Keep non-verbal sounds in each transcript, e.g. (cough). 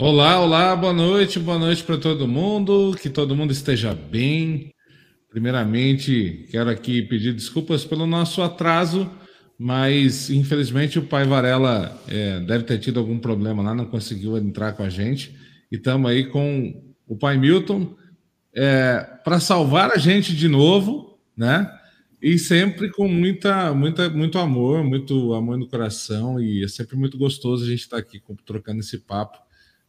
Olá, olá, boa noite, boa noite para todo mundo, que todo mundo esteja bem. Primeiramente, quero aqui pedir desculpas pelo nosso atraso, mas infelizmente o pai Varela é, deve ter tido algum problema lá, não conseguiu entrar com a gente. E estamos aí com o pai Milton é, para salvar a gente de novo, né? E sempre com muita, muita, muito amor, muito amor no coração, e é sempre muito gostoso a gente estar aqui trocando esse papo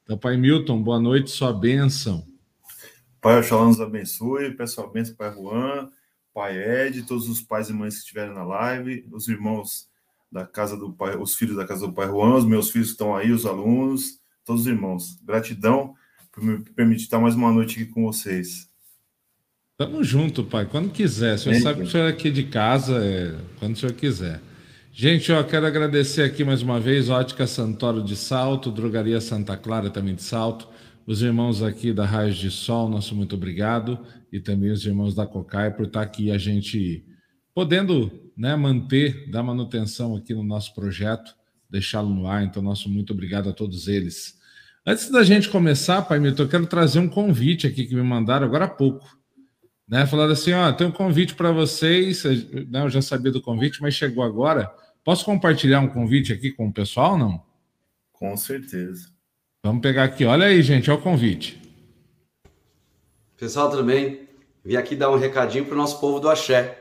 então, Pai Milton, boa noite, sua bênção. Pai Oxalá nos abençoe, peço a bênção Pai Juan, Pai Ed, todos os pais e mães que estiveram na live, os irmãos da casa do Pai, os filhos da casa do Pai Juan, os meus filhos que estão aí, os alunos, todos os irmãos. Gratidão por me permitir estar mais uma noite aqui com vocês. Tamo junto, Pai, quando quiser. O senhor sabe que o senhor é aqui de casa, é... quando o senhor quiser. Gente, eu quero agradecer aqui mais uma vez Ótica Santoro de Salto, Drogaria Santa Clara também de Salto, os irmãos aqui da Raios de Sol, nosso muito obrigado, e também os irmãos da Cocai por estar aqui a gente podendo né, manter, dar manutenção aqui no nosso projeto, deixá-lo no ar. Então, nosso muito obrigado a todos eles. Antes da gente começar, Pai Milton, eu quero trazer um convite aqui que me mandaram agora há pouco. Né, falando assim, ó, tem um convite para vocês, né, eu já sabia do convite, mas chegou agora Posso compartilhar um convite aqui com o pessoal, não? Com certeza. Vamos pegar aqui. Olha aí, gente, olha o convite. Pessoal, tudo bem? Vim aqui dar um recadinho para o nosso povo do Axé.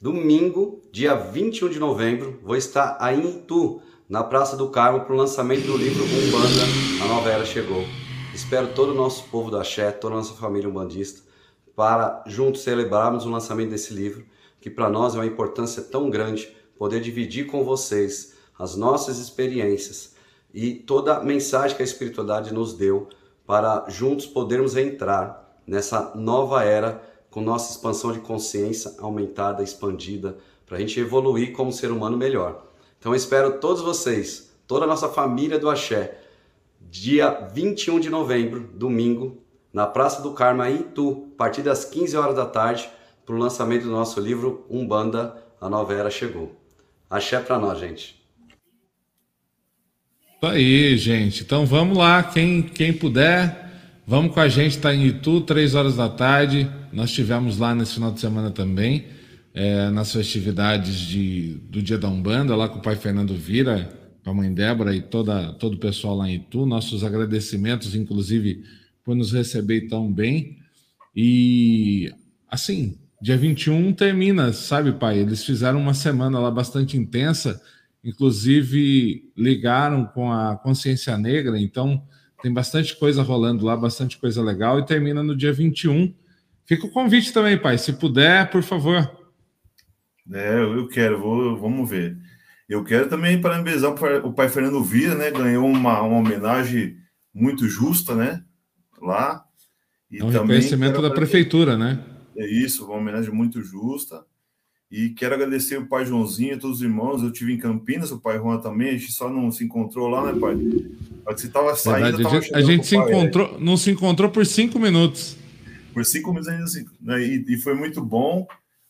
Domingo, dia 21 de novembro, vou estar aí em Itu, na Praça do Carmo, para o lançamento do livro Umbanda, A Nova Era Chegou. Espero todo o nosso povo do Axé, toda a nossa família umbandista, para juntos celebrarmos o lançamento desse livro, que para nós é uma importância tão grande poder dividir com vocês as nossas experiências e toda a mensagem que a espiritualidade nos deu para juntos podermos entrar nessa nova era com nossa expansão de consciência aumentada, expandida, para a gente evoluir como ser humano melhor. Então eu espero todos vocês, toda a nossa família do Axé, dia 21 de novembro, domingo, na Praça do Carmo, em Itu, a partir das 15 horas da tarde, para o lançamento do nosso livro Umbanda, a Nova Era Chegou. Axé para nós, gente. Isso aí, gente. Então vamos lá, quem, quem puder, vamos com a gente, está em Itu, três horas da tarde. Nós tivemos lá nesse final de semana também, é, nas festividades de, do Dia da Umbanda, lá com o pai Fernando Vira, com a mãe Débora e toda, todo o pessoal lá em Itu. Nossos agradecimentos, inclusive, por nos receber tão bem. E, assim, Dia 21 termina, sabe, pai? Eles fizeram uma semana lá bastante intensa, inclusive ligaram com a consciência negra, então tem bastante coisa rolando lá, bastante coisa legal, e termina no dia 21. Fica o convite também, pai, se puder, por favor. É, eu quero, vou, vamos ver. Eu quero também parabenizar o pai Fernando Vira, né? Ganhou uma, uma homenagem muito justa, né? Lá. E é um também reconhecimento da prefeitura, né? É isso, uma homenagem muito justa. E quero agradecer o pai Joãozinho, todos os irmãos. Eu tive em Campinas, o pai Juan também. A gente só não se encontrou lá, né, pai? Você estava saindo. A gente, a gente se encontrou, aí. não se encontrou por cinco minutos. Por cinco minutos ainda assim, né? e, e, foi muito bom.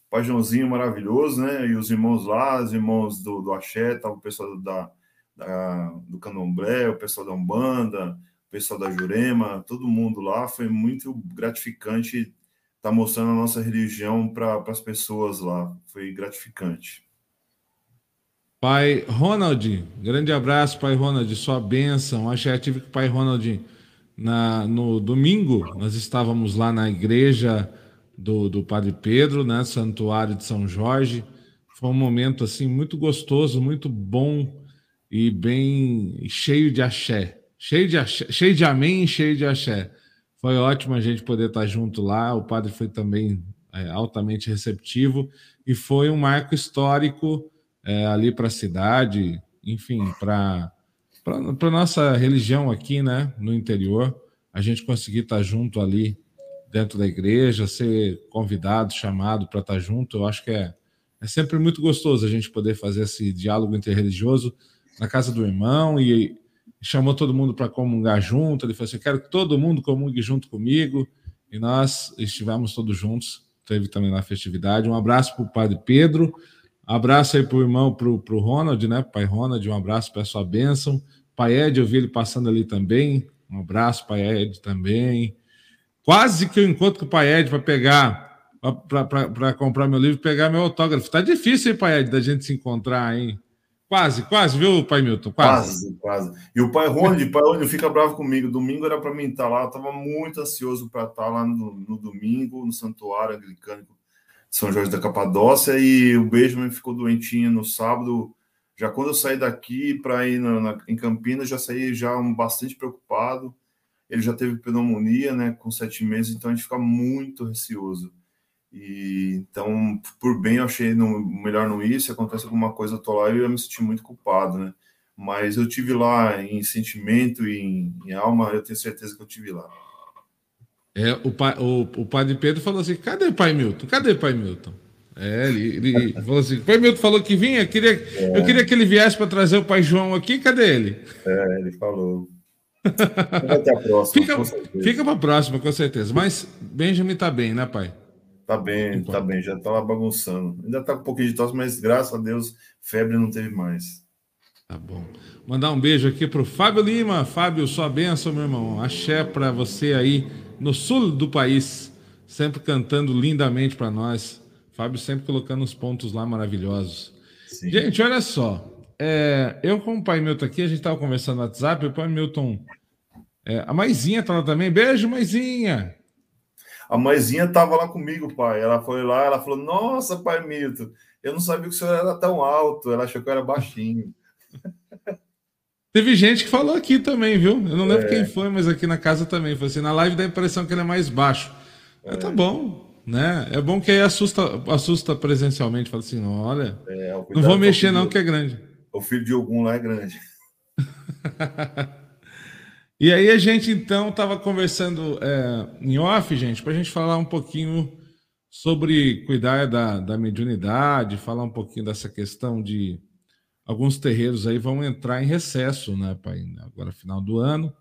O pai Joãozinho maravilhoso, né? E os irmãos lá, os irmãos do, do Axé, tava o pessoal da, da, do Candomblé, o pessoal da Umbanda, pessoal da Jurema, todo mundo lá. Foi muito gratificante tá mostrando a nossa religião para as pessoas lá. Foi gratificante. Pai Ronald, grande abraço, Pai Ronald, sua bênção. Acho que tive com o Pai Ronald na, no domingo, nós estávamos lá na igreja do, do Padre Pedro, né, Santuário de São Jorge. Foi um momento assim muito gostoso, muito bom e bem cheio de axé. Cheio de axé, cheio de amém, cheio de axé. Foi ótimo a gente poder estar junto lá. O padre foi também é, altamente receptivo e foi um marco histórico é, ali para a cidade, enfim, para para nossa religião aqui, né, no interior, a gente conseguir estar junto ali dentro da igreja, ser convidado, chamado para estar junto, eu acho que é, é sempre muito gostoso a gente poder fazer esse diálogo interreligioso na casa do irmão e chamou todo mundo para comungar junto. Ele falou assim: Eu quero que todo mundo comungue junto comigo. E nós estivemos todos juntos. Teve também na festividade. Um abraço para o Padre Pedro. Um abraço aí para o irmão, para o Ronald, né? Pai Ronald, um abraço, peço a bênção. Pai Ed, eu vi ele passando ali também. Um abraço, pai Ed, também. Quase que eu encontro com o pai Ed para pegar, para comprar meu livro pegar meu autógrafo. Tá difícil, hein, pai Ed, da gente se encontrar, hein? Quase, quase, viu, pai Milton? Quase. Quase, quase. E o pai Rony, pai Rony fica bravo comigo. Domingo era para mim estar lá, eu muito ansioso para estar lá no, no, domingo, no Santuário Anglicano de São Jorge da Capadócia, e o Benjamin ficou doentinho no sábado. Já quando eu saí daqui para ir na, na, em Campinas, já saí já bastante preocupado. Ele já teve pneumonia, né, com sete meses, então a gente fica muito receoso. E então, por bem, eu achei no, melhor não ir. Se acontece alguma coisa, eu tô lá e eu me senti muito culpado, né? Mas eu tive lá em sentimento e em, em, alma, eu tenho certeza que eu tive lá. É, o, pai, o, o padre Pedro falou assim: cadê pai Milton? Cadê pai Milton? É, ele, ele falou assim: pai Milton falou que vinha, queria, é. eu queria que ele viesse para trazer o pai João aqui, cadê ele? É, ele falou. (laughs) Até a próxima. Fica, fica para a próxima, com certeza. Mas Benjamin tá bem, né, pai? Tá bem, tá bem, já tá lá bagunçando. Ainda tá com um pouquinho de tosse, mas graças a Deus, febre não teve mais. Tá bom. Mandar um beijo aqui pro Fábio Lima. Fábio, sua benção, meu irmão. Axé para você aí no sul do país, sempre cantando lindamente para nós. Fábio sempre colocando os pontos lá maravilhosos. Sim. Gente, olha só. É, eu com o pai Milton aqui, a gente tava conversando no WhatsApp, o pai Milton. É, a Maisinha tá lá também. Beijo, Maisinha. A mãezinha estava lá comigo, pai. Ela foi lá, ela falou: Nossa, pai Milton, eu não sabia que o senhor era tão alto. Ela achou que eu era baixinho. (laughs) Teve gente que falou aqui também, viu? Eu não lembro é. quem foi, mas aqui na casa também. Foi assim: na live dá a impressão que ele é mais baixo. É. Tá bom, né? É bom que aí assusta, assusta presencialmente. Fala assim: Olha, é, não vou mexer, não, que é grande. O filho de algum lá é grande. (laughs) E aí a gente então estava conversando é, em off, gente, para a gente falar um pouquinho sobre cuidar da, da mediunidade, falar um pouquinho dessa questão de alguns terreiros aí vão entrar em recesso, né, pai? Agora final do ano.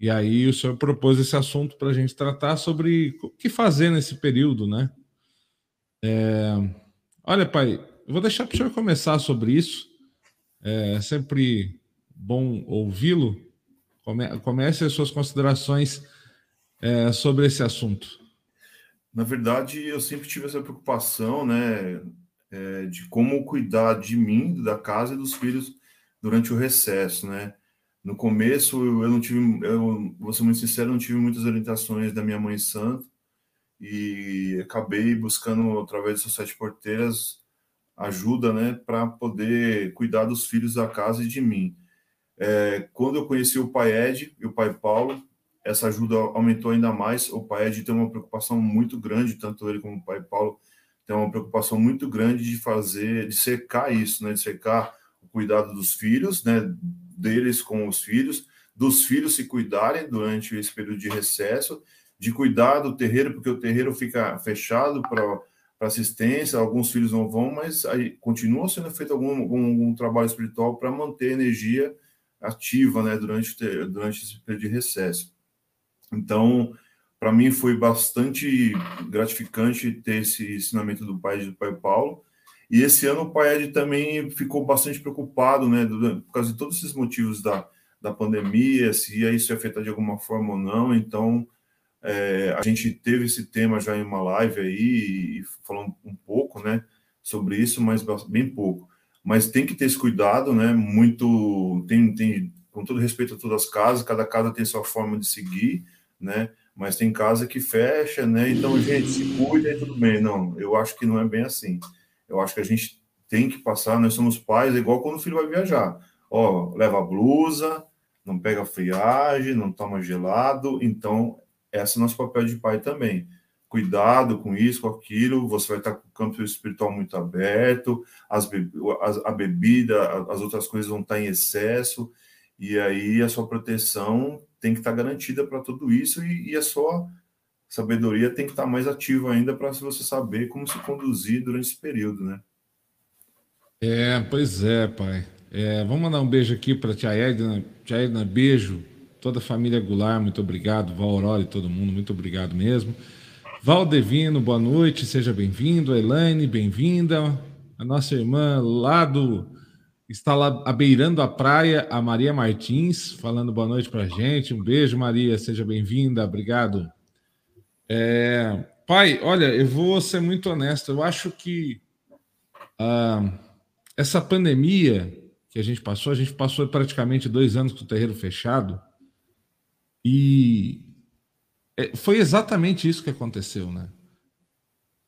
E aí o senhor propôs esse assunto para a gente tratar sobre o que fazer nesse período, né? É... Olha, pai, eu vou deixar para o senhor começar sobre isso. É sempre bom ouvi-lo. Come, comece as suas considerações é, sobre esse assunto. Na verdade, eu sempre tive essa preocupação, né, é, de como cuidar de mim, da casa e dos filhos durante o recesso, né. No começo, eu não tive, eu vou ser muito sincero, não tive muitas orientações da minha mãe santa e acabei buscando através das sete porteiras ajuda, né, para poder cuidar dos filhos da casa e de mim. É, quando eu conheci o pai Ed e o pai Paulo, essa ajuda aumentou ainda mais. O pai Ed tem uma preocupação muito grande, tanto ele como o pai Paulo tem uma preocupação muito grande de fazer, de secar isso, né? De secar o cuidado dos filhos, né? Deles com os filhos, dos filhos se cuidarem durante esse período de recesso, de cuidar do terreiro, porque o terreiro fica fechado para assistência, alguns filhos não vão, mas aí continua sendo feito algum, algum, algum trabalho espiritual para manter a energia ativa né, durante, durante esse período de recesso. Então, para mim foi bastante gratificante ter esse ensinamento do pai do pai Paulo. E esse ano o pai Ed também ficou bastante preocupado, né, por causa de todos esses motivos da, da pandemia, se ia isso ia afetar de alguma forma ou não. Então, é, a gente teve esse tema já em uma live aí, e falando um pouco, né, sobre isso, mas bem pouco mas tem que ter esse cuidado, né? Muito tem, tem com todo respeito a todas as casas, cada casa tem sua forma de seguir, né? Mas tem casa que fecha, né? Então, gente, se cuida e tudo bem. Não, eu acho que não é bem assim. Eu acho que a gente tem que passar, nós somos pais, é igual quando o filho vai viajar. Ó, leva a blusa, não pega friagem, não toma gelado. Então, esse é o nosso papel de pai também cuidado com isso, com aquilo, você vai estar com o campo espiritual muito aberto, as, a, a bebida, as outras coisas vão estar em excesso, e aí a sua proteção tem que estar garantida para tudo isso, e, e, a sua sabedoria tem que estar mais ativa ainda para você saber como se conduzir durante esse período, né? É, pois é, pai. É, vamos mandar um beijo aqui para a tia Edna. Tia Edna, beijo. Toda a família Goulart, muito obrigado. Val Aurora e todo mundo, muito obrigado mesmo. Valdevino, boa noite, seja bem-vindo. Elaine, bem-vinda. A nossa irmã lá do, Está lá abeirando a praia a Maria Martins, falando boa noite para a gente. Um beijo, Maria, seja bem-vinda, obrigado. É, pai, olha, eu vou ser muito honesto, eu acho que ah, essa pandemia que a gente passou, a gente passou praticamente dois anos com o terreiro fechado e foi exatamente isso que aconteceu, né?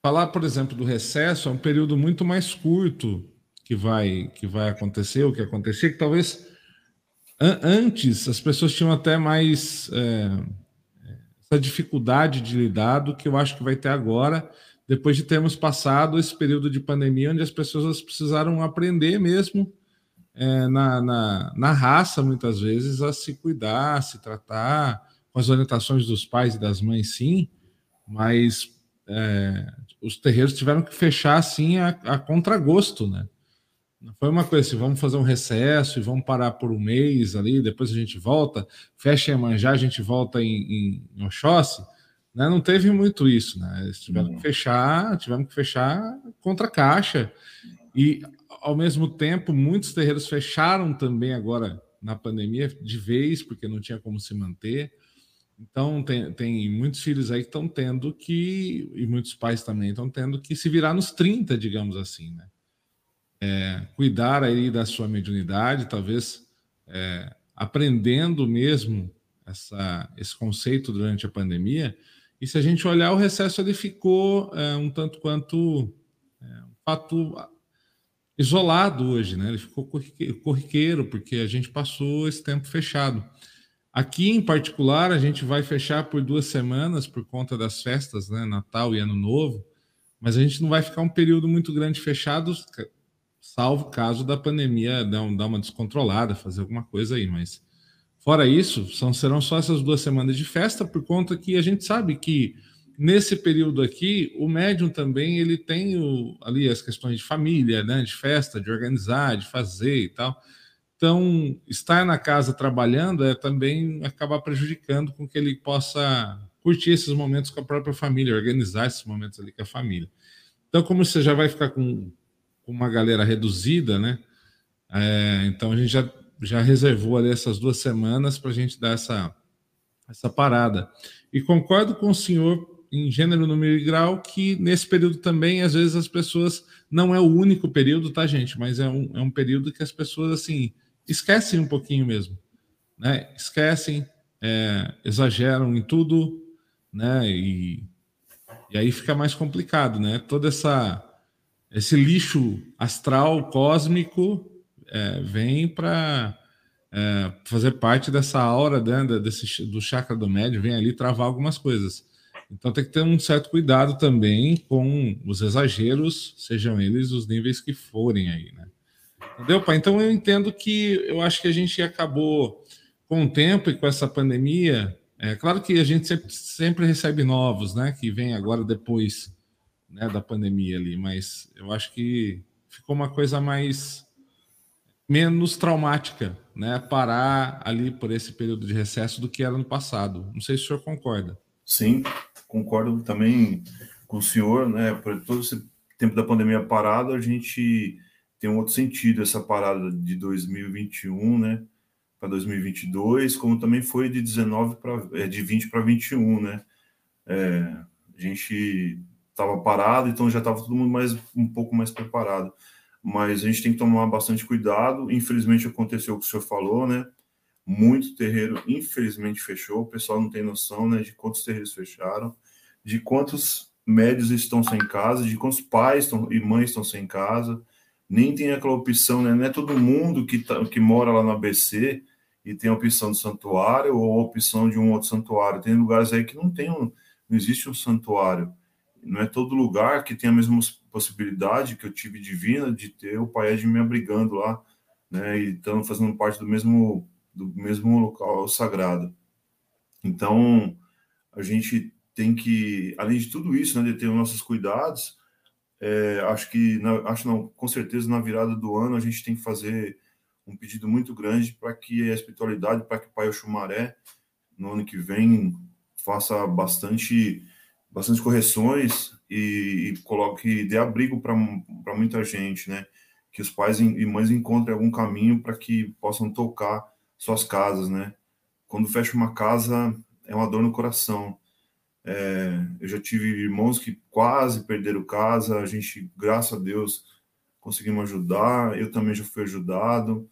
Falar, por exemplo, do recesso é um período muito mais curto que vai que vai acontecer, o que acontecia, que talvez an antes as pessoas tinham até mais é, essa dificuldade de lidar do que eu acho que vai ter agora, depois de termos passado esse período de pandemia, onde as pessoas precisaram aprender mesmo é, na, na, na raça, muitas vezes, a se cuidar, a se tratar, com as orientações dos pais e das mães, sim, mas é, os terreiros tiveram que fechar assim a, a contragosto, né? Não foi uma coisa assim, vamos fazer um recesso e vamos parar por um mês ali, depois a gente volta, fecha em Manjá, a gente volta em, em, Oxóssi. Né? Não teve muito isso, né? Eles tiveram uhum. que fechar, tiveram que fechar contra a caixa. E, ao mesmo tempo, muitos terreiros fecharam também agora na pandemia de vez, porque não tinha como se manter. Então, tem, tem muitos filhos aí que estão tendo que, e muitos pais também estão tendo que se virar nos 30, digamos assim, né? é, cuidar aí da sua mediunidade, talvez é, aprendendo mesmo essa, esse conceito durante a pandemia. E se a gente olhar, o recesso ele ficou é, um tanto quanto é, um fato isolado hoje, né? Ele ficou corriqueiro, porque a gente passou esse tempo fechado. Aqui, em particular, a gente vai fechar por duas semanas por conta das festas, né? Natal e Ano Novo, mas a gente não vai ficar um período muito grande fechado, salvo caso da pandemia dar, uma descontrolada, fazer alguma coisa aí, mas fora isso, são, serão só essas duas semanas de festa, por conta que a gente sabe que nesse período aqui, o médium também ele tem o, ali as questões de família, né, de festa, de organizar, de fazer e tal. Então, estar na casa trabalhando é também acabar prejudicando com que ele possa curtir esses momentos com a própria família, organizar esses momentos ali com a família. Então, como você já vai ficar com com uma galera reduzida, né? É, então a gente já, já reservou ali essas duas semanas para a gente dar essa, essa parada. E concordo com o senhor em gênero, número e grau que nesse período também, às vezes, as pessoas. Não é o único período, tá, gente? Mas é um, é um período que as pessoas, assim, esquecem um pouquinho mesmo. Né? Esquecem, é, exageram em tudo, né? E, e aí fica mais complicado, né? Toda essa esse lixo astral cósmico é, vem para é, fazer parte dessa aura né, desse, do chakra do médio, vem ali travar algumas coisas. Então tem que ter um certo cuidado também com os exageros, sejam eles os níveis que forem aí, né? Entendeu, pai? Então eu entendo que eu acho que a gente acabou com o tempo e com essa pandemia. É claro que a gente sempre, sempre recebe novos, né? Que vem agora depois né, da pandemia ali, mas eu acho que ficou uma coisa mais menos traumática, né, parar ali por esse período de recesso do que era no passado. Não sei se o senhor concorda. Sim, concordo também com o senhor, né, por todo esse tempo da pandemia parado, a gente tem um outro sentido essa parada de 2021, né, para 2022, como também foi de 19 para é, de 20 para 21, né? É, a gente estava parado, então já estava todo mundo mais um pouco mais preparado. Mas a gente tem que tomar bastante cuidado. Infelizmente aconteceu o que o senhor falou, né? Muito terreiro, infelizmente, fechou. O pessoal não tem noção, né, de quantos terreiros fecharam, de quantos médios estão sem casa, de quantos pais estão, e mães estão sem casa. Nem tem aquela opção, né? Não é todo mundo que, tá, que mora lá no ABC e tem a opção de santuário ou a opção de um outro santuário. Tem lugares aí que não tem um, não existe um santuário não é todo lugar que tem a mesma possibilidade que eu tive divina de ter o Pai de me abrigando lá, né, e estando fazendo parte do mesmo do mesmo local sagrado. Então, a gente tem que, além de tudo isso, né, de ter os nossos cuidados, é, acho que, na, acho não, com certeza na virada do ano a gente tem que fazer um pedido muito grande para que a espiritualidade, para que o Pai Oxumaré, no ano que vem, faça bastante bastante correções e, e coloque dê abrigo para muita gente, né? que os pais e mães encontrem algum caminho para que possam tocar suas casas, né? Quando fecha uma casa, é uma dor no coração. É, eu já tive irmãos que quase perderam casa, a gente, graças a Deus, conseguimos ajudar. Eu também já fui ajudado,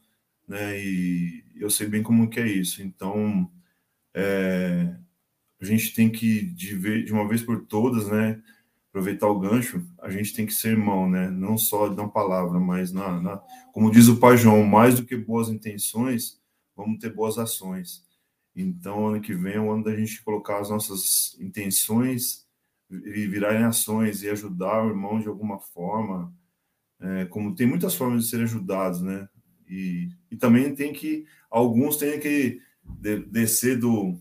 né? E eu sei bem como que é isso. Então, é, a gente tem que, de, ver, de uma vez por todas, né? Aproveitar o gancho, a gente tem que ser irmão, né? Não só na palavra, mas na, na como diz o Pai João, mais do que boas intenções, vamos ter boas ações. Então, ano que vem é o ano da gente colocar as nossas intenções e virar em ações e ajudar o irmão de alguma forma. É, como tem muitas formas de ser ajudados, né? E, e também tem que, alguns têm que de, descer do,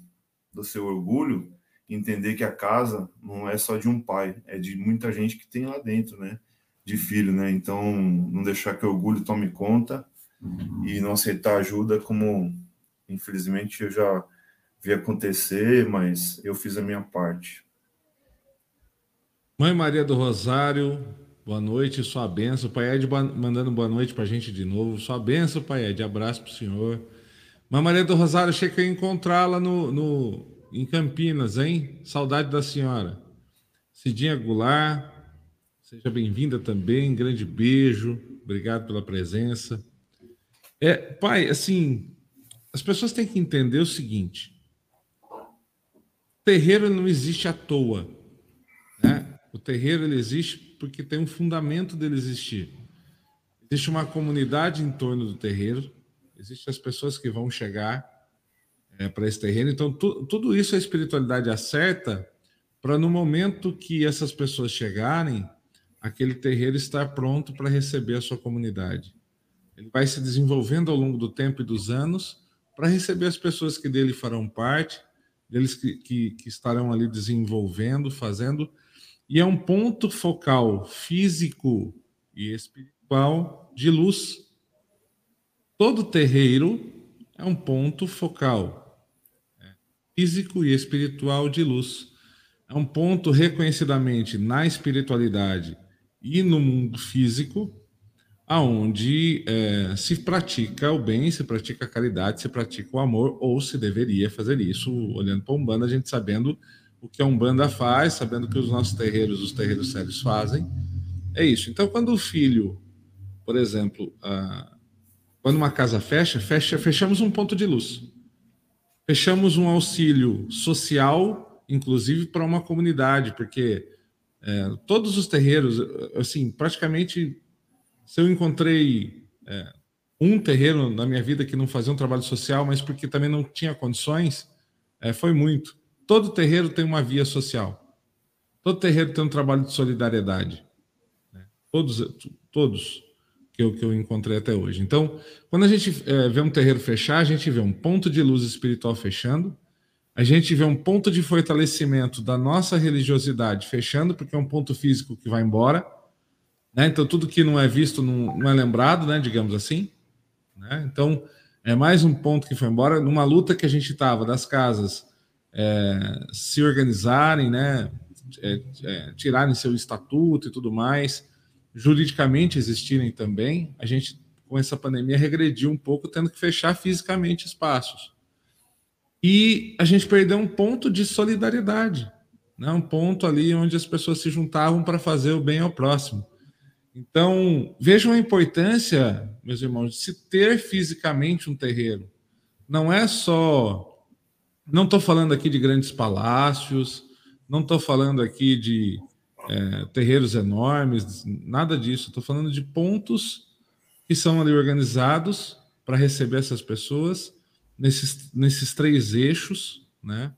do seu orgulho entender que a casa não é só de um pai, é de muita gente que tem lá dentro, né? De filho, né? Então, não deixar que o orgulho tome conta e não aceitar ajuda como Infelizmente eu já vi acontecer, mas eu fiz a minha parte. Mãe Maria do Rosário, boa noite, sua benção. Pai Ed mandando boa noite para a gente de novo. Sua benção, Pai Ed, abraço para o senhor. Mãe Maria do Rosário, achei que ia encontrá-la no, no, em Campinas, hein? Saudade da senhora. Cidinha Goulart, seja bem-vinda também. Grande beijo, obrigado pela presença. É, pai, assim, as pessoas têm que entender o seguinte: terreiro não existe à toa. Né? O terreiro ele existe porque tem um fundamento dele existir. Existe uma comunidade em torno do terreiro, existem as pessoas que vão chegar é, para esse terreiro. Então, tu, tudo isso a espiritualidade acerta para no momento que essas pessoas chegarem, aquele terreiro estar pronto para receber a sua comunidade. Ele vai se desenvolvendo ao longo do tempo e dos anos para receber as pessoas que dele farão parte, deles que, que, que estarão ali desenvolvendo, fazendo, e é um ponto focal físico e espiritual de luz. Todo terreiro é um ponto focal né, físico e espiritual de luz. É um ponto reconhecidamente na espiritualidade e no mundo físico aonde é, se pratica o bem, se pratica a caridade, se pratica o amor, ou se deveria fazer isso, olhando para a Umbanda, a gente sabendo o que a Umbanda faz, sabendo o que os nossos terreiros, os terreiros sérios fazem, é isso. Então, quando o filho, por exemplo, quando uma casa fecha, fecha, fechamos um ponto de luz, fechamos um auxílio social, inclusive para uma comunidade, porque é, todos os terreiros, assim, praticamente se eu encontrei é, um terreiro na minha vida que não fazia um trabalho social, mas porque também não tinha condições, é, foi muito. Todo terreiro tem uma via social. Todo terreiro tem um trabalho de solidariedade. Né? Todos, todos que eu, que eu encontrei até hoje. Então, quando a gente é, vê um terreiro fechar, a gente vê um ponto de luz espiritual fechando, a gente vê um ponto de fortalecimento da nossa religiosidade fechando, porque é um ponto físico que vai embora né? Então, tudo que não é visto não, não é lembrado, né? digamos assim. Né? Então, é mais um ponto que foi embora. Numa luta que a gente estava das casas é, se organizarem, né? É, é, tirarem seu estatuto e tudo mais, juridicamente existirem também, a gente, com essa pandemia, regrediu um pouco, tendo que fechar fisicamente espaços. E a gente perdeu um ponto de solidariedade, né? um ponto ali onde as pessoas se juntavam para fazer o bem ao próximo. Então, vejam a importância, meus irmãos, de se ter fisicamente um terreiro. Não é só. Não estou falando aqui de grandes palácios, não estou falando aqui de é, terreiros enormes, nada disso. Estou falando de pontos que são ali organizados para receber essas pessoas nesses, nesses três eixos, né?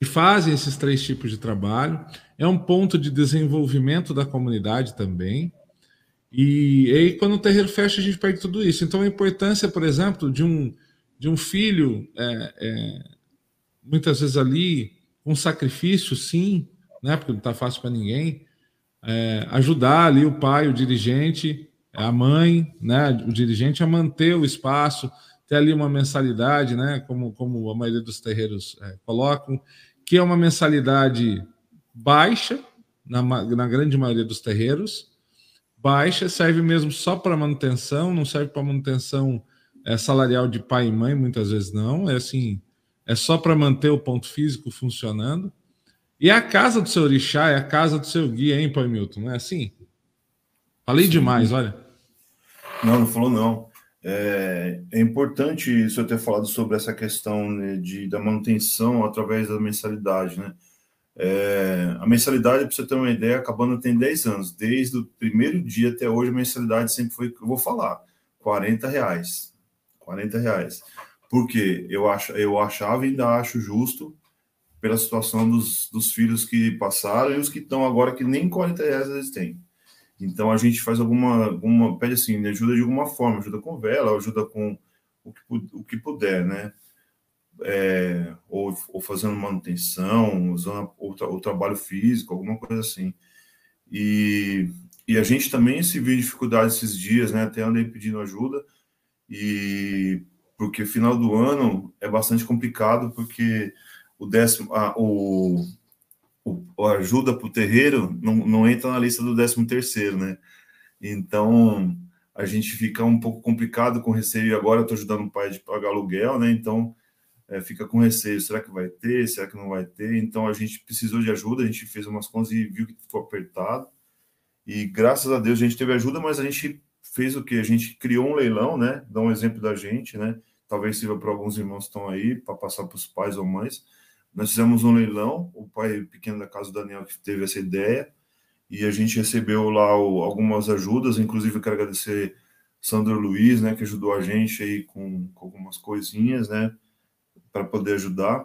E fazem esses três tipos de trabalho. É um ponto de desenvolvimento da comunidade também. E, aí, quando o terreiro fecha, a gente perde tudo isso. Então, a importância, por exemplo, de um, de um filho, é, é, muitas vezes ali, com sacrifício, sim, né, porque não está fácil para ninguém, é, ajudar ali o pai, o dirigente, a mãe, né, o dirigente a manter o espaço, ter ali uma mensalidade, né, como, como a maioria dos terreiros é, colocam, que é uma mensalidade baixa, na, na grande maioria dos terreiros, baixa, serve mesmo só para manutenção, não serve para manutenção é, salarial de pai e mãe, muitas vezes não. É assim, é só para manter o ponto físico funcionando. E a casa do seu orixá é a casa do seu guia, hein, Pai Milton? Não é assim? Falei Sim. demais, olha. Não, não falou não. É, é, importante isso eu ter falado sobre essa questão né, de, da manutenção através da mensalidade, né? É, a mensalidade, para você ter uma ideia, acabando tem 10 anos. Desde o primeiro dia até hoje, a mensalidade sempre foi, eu vou falar, 40 reais. 40 reais. Porque eu, ach, eu achava e ainda acho justo pela situação dos, dos filhos que passaram e os que estão agora que nem 40 reais eles têm. Então a gente faz alguma, alguma pede assim, ajuda de alguma forma, ajuda com vela, ajuda com o que, o que puder, né? É, ou, ou, fazendo manutenção, usando o, o, trabalho físico, alguma coisa assim. E, e a gente também se viu em dificuldade esses dias, né? Até andei pedindo ajuda, e porque final do ano é bastante complicado, porque o décimo, a, o, o, ajuda para o terreiro não, não entra na lista do décimo terceiro, né? Então a gente fica um pouco complicado com receio. Agora eu estou ajudando o pai de pagar aluguel, né? Então é, fica com receio, será que vai ter, será que não vai ter? Então a gente precisou de ajuda, a gente fez umas contas e viu que ficou apertado. E graças a Deus a gente teve ajuda, mas a gente fez o que? A gente criou um leilão, né? Dá um exemplo da gente, né? Talvez sirva para alguns irmãos que estão aí, para passar para os pais ou mães. Nós fizemos um leilão, o pai pequeno da casa do Daniel que teve essa ideia, e a gente recebeu lá o, algumas ajudas, inclusive eu quero agradecer Sandro Luiz, né, que ajudou a gente aí com, com algumas coisinhas, né? Para poder ajudar,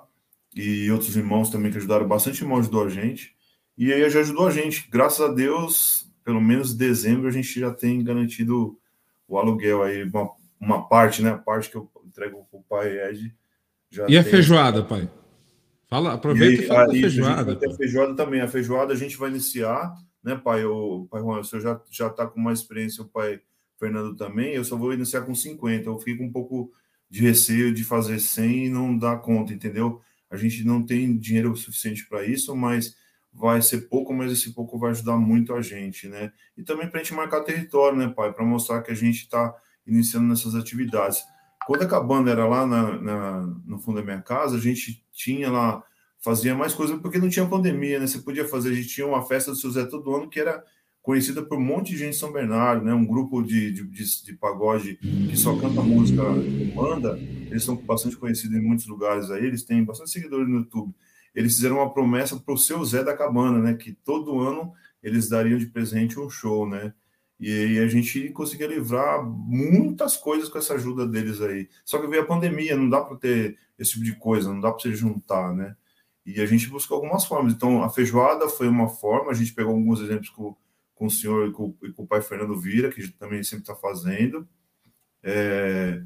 e outros irmãos também que ajudaram bastante, irmão ajudou a gente, e aí já ajudou a gente. Graças a Deus, pelo menos dezembro a gente já tem garantido o aluguel aí, uma, uma parte, né? A parte que eu entrego para o pai Ed. Já e a feijoada, pai? Fala, aproveita e, aí, e fala da feijoada. A, a feijoada também. A feijoada a gente vai iniciar, né, pai? O pai Juan, o senhor já, já tá com mais experiência, o pai Fernando também. Eu só vou iniciar com 50. Eu fico um pouco de receio de fazer 100 e não dar conta, entendeu? A gente não tem dinheiro suficiente para isso, mas vai ser pouco, mas esse pouco vai ajudar muito a gente, né? E também para a gente marcar território, né, pai? Para mostrar que a gente está iniciando nessas atividades. Quando a cabana era lá na, na, no fundo da minha casa, a gente tinha lá, fazia mais coisa porque não tinha pandemia, né? Você podia fazer, a gente tinha uma festa do seu Zé todo ano que era conhecida por um monte de gente em São Bernardo, né? Um grupo de, de, de, de pagode que só canta música banda. Eles são bastante conhecidos em muitos lugares aí. Eles têm bastante seguidores no YouTube. Eles fizeram uma promessa para o seu Zé da Cabana, né? Que todo ano eles dariam de presente um show, né? E aí a gente conseguia livrar muitas coisas com essa ajuda deles aí. Só que veio a pandemia, não dá para ter esse tipo de coisa, não dá para você juntar, né? E a gente buscou algumas formas. Então, a feijoada foi uma forma, a gente pegou alguns exemplos com com o senhor e com, e com o pai Fernando Vira, que também sempre está fazendo. É,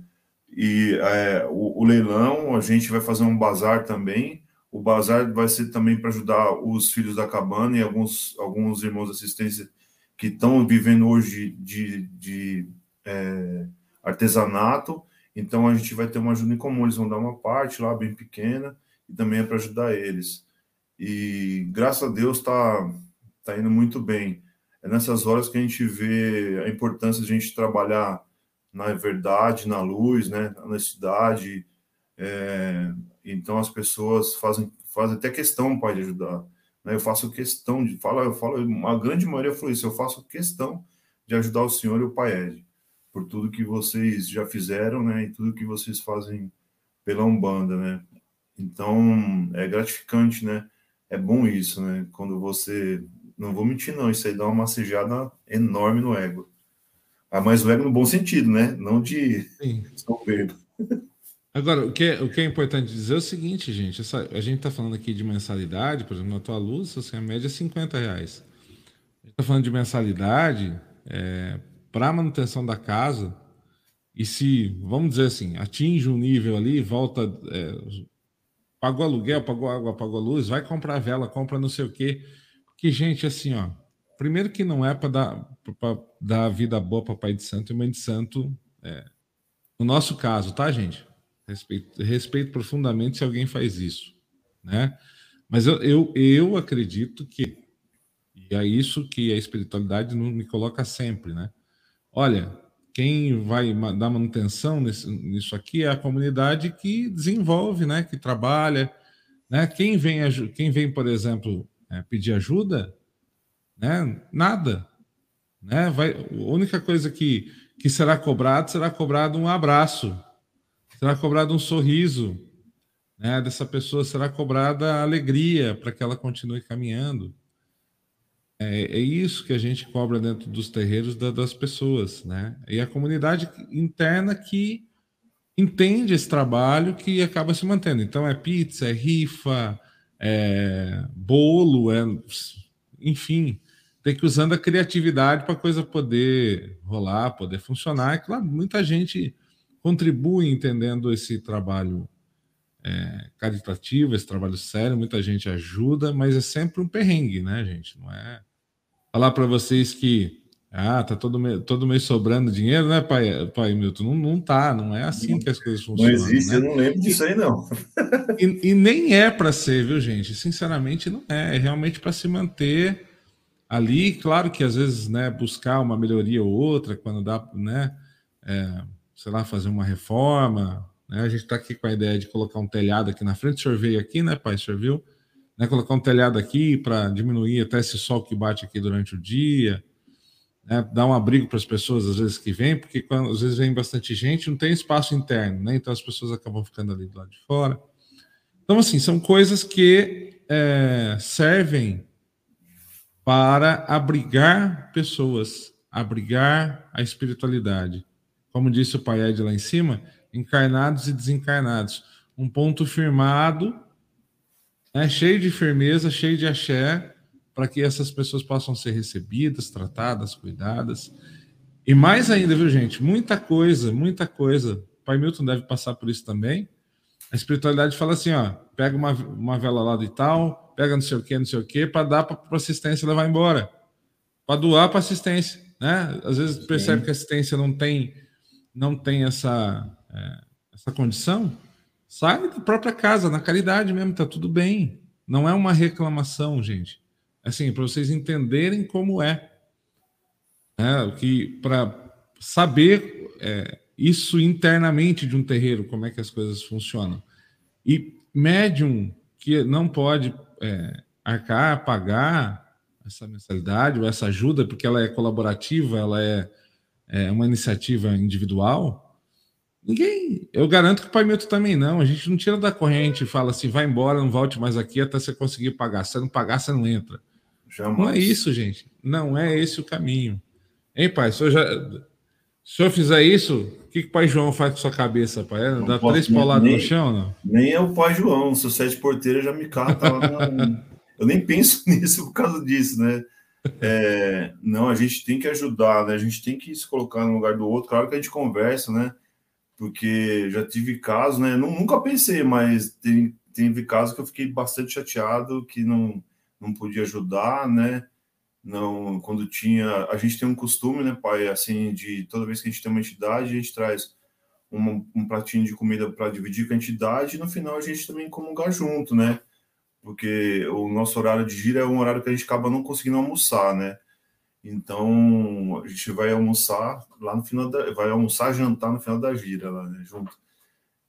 e é, o, o, leilão, a gente vai fazer um bazar também. O bazar vai ser também para ajudar os filhos da cabana e alguns, alguns irmãos de assistência que estão vivendo hoje de, de, de é, artesanato. Então a gente vai ter uma ajuda em comum. Eles vão dar uma parte lá bem pequena e também é para ajudar eles. E graças a Deus está tá indo muito bem é nessas horas que a gente vê a importância de a gente trabalhar na verdade, na luz, né, na honestidade. É, então as pessoas fazem, fazem até questão, pai, de ajudar. Né? Eu faço questão de, fala, eu falo, a grande maioria falou isso, eu faço questão de ajudar o senhor e o pai Ed, por tudo que vocês já fizeram, né, e tudo que vocês fazem pela Umbanda, né. Então é gratificante, né, é bom isso, né, quando você não vou mentir, não. Isso aí dá uma massejada enorme no ego. Ah, mas o ego no bom sentido, né? Não de soberbo. Agora, o que, é, o que é importante dizer é o seguinte, gente. Essa, a gente está falando aqui de mensalidade, por exemplo, na tua luz, assim, a média é 50 reais. A gente está falando de mensalidade é, para manutenção da casa. E se, vamos dizer assim, atinge um nível ali, volta. É, pagou aluguel, pagou água, pagou luz, vai comprar vela, compra não sei o quê que, gente, assim, ó, primeiro que não é para dar, dar vida boa para pai de santo e mãe de santo, é, no nosso caso, tá, gente? Respeito, respeito profundamente se alguém faz isso, né? Mas eu, eu, eu acredito que, E é isso que a espiritualidade me coloca sempre, né? Olha, quem vai dar manutenção nisso aqui é a comunidade que desenvolve, né? Que trabalha, né? Quem vem, quem vem por exemplo, é, pedir ajuda, né? Nada, né? Vai, a única coisa que, que será cobrado será cobrado um abraço, será cobrado um sorriso, né? Dessa pessoa será cobrada alegria para que ela continue caminhando. É, é, isso que a gente cobra dentro dos terreiros da, das pessoas, né? E a comunidade interna que entende esse trabalho que acaba se mantendo. Então é pizza, é rifa, é bolo, é enfim, tem que usando a criatividade para a coisa poder rolar, poder funcionar. É claro, muita gente contribui entendendo esse trabalho é, caritativo, esse trabalho sério, muita gente ajuda, mas é sempre um perrengue, né, gente? Não é falar para vocês que ah, tá todo mês, todo mês sobrando dinheiro, né, pai, pai Milton? Não, não tá, não é assim que as coisas funcionam. Não existe, né? eu não lembro disso aí, não. (laughs) E, e nem é para ser, viu, gente? Sinceramente, não é. É realmente para se manter ali. Claro que às vezes, né, buscar uma melhoria ou outra, quando dá, né, é, sei lá, fazer uma reforma. Né? A gente está aqui com a ideia de colocar um telhado aqui na frente. O senhor veio aqui, né, pai? O senhor viu? Né, colocar um telhado aqui para diminuir até esse sol que bate aqui durante o dia né, dar um abrigo para as pessoas, às vezes, que vêm, porque quando, às vezes vem bastante gente, não tem espaço interno, né? Então as pessoas acabam ficando ali do lado de fora. Então, assim, são coisas que é, servem para abrigar pessoas, abrigar a espiritualidade. Como disse o Pai Ed lá em cima, encarnados e desencarnados. Um ponto firmado, né, cheio de firmeza, cheio de axé, para que essas pessoas possam ser recebidas, tratadas, cuidadas. E mais ainda, viu, gente? Muita coisa, muita coisa. O Pai Milton deve passar por isso também. A espiritualidade fala assim: ó, pega uma, uma vela lá de tal, pega não sei o que, não sei o que, para dar para assistência levar embora. Para doar para assistência. Né? Às vezes percebe Sim. que a assistência não tem, não tem essa, é, essa condição. Sai da própria casa, na caridade mesmo, tá tudo bem. Não é uma reclamação, gente assim, para vocês entenderem como é. Né? Que para saber é, isso internamente de um terreiro, como é que as coisas funcionam. E médium que não pode é, arcar, pagar essa mensalidade ou essa ajuda, porque ela é colaborativa, ela é, é uma iniciativa individual. Ninguém, eu garanto que o Pai Milton também não. A gente não tira da corrente e fala assim, vai embora, não volte mais aqui até você conseguir pagar. Se não pagar, você não entra. Jamais. Não é isso, gente. Não é esse o caminho. Hein, pai? Se, já... Se eu fizer isso, o que, que o pai João faz com sua cabeça, pai? É, dá três pauladas no chão, não? Nem é o pai João. Se o sete porteiro já me cata lá na... (laughs) Eu nem penso (laughs) nisso por causa disso, né? É, não, a gente tem que ajudar, né? A gente tem que se colocar no lugar do outro. Claro que a gente conversa, né? Porque já tive casos, né? Nunca pensei, mas tem, teve casos que eu fiquei bastante chateado que não não podia ajudar, né? Não, quando tinha, a gente tem um costume, né, pai, assim, de toda vez que a gente tem uma entidade, a gente traz um, um pratinho de comida para dividir com a entidade e no final a gente também comungar junto, né? Porque o nosso horário de gira é um horário que a gente acaba não conseguindo almoçar, né? Então a gente vai almoçar lá no final da, vai almoçar, jantar no final da gira lá, né, junto.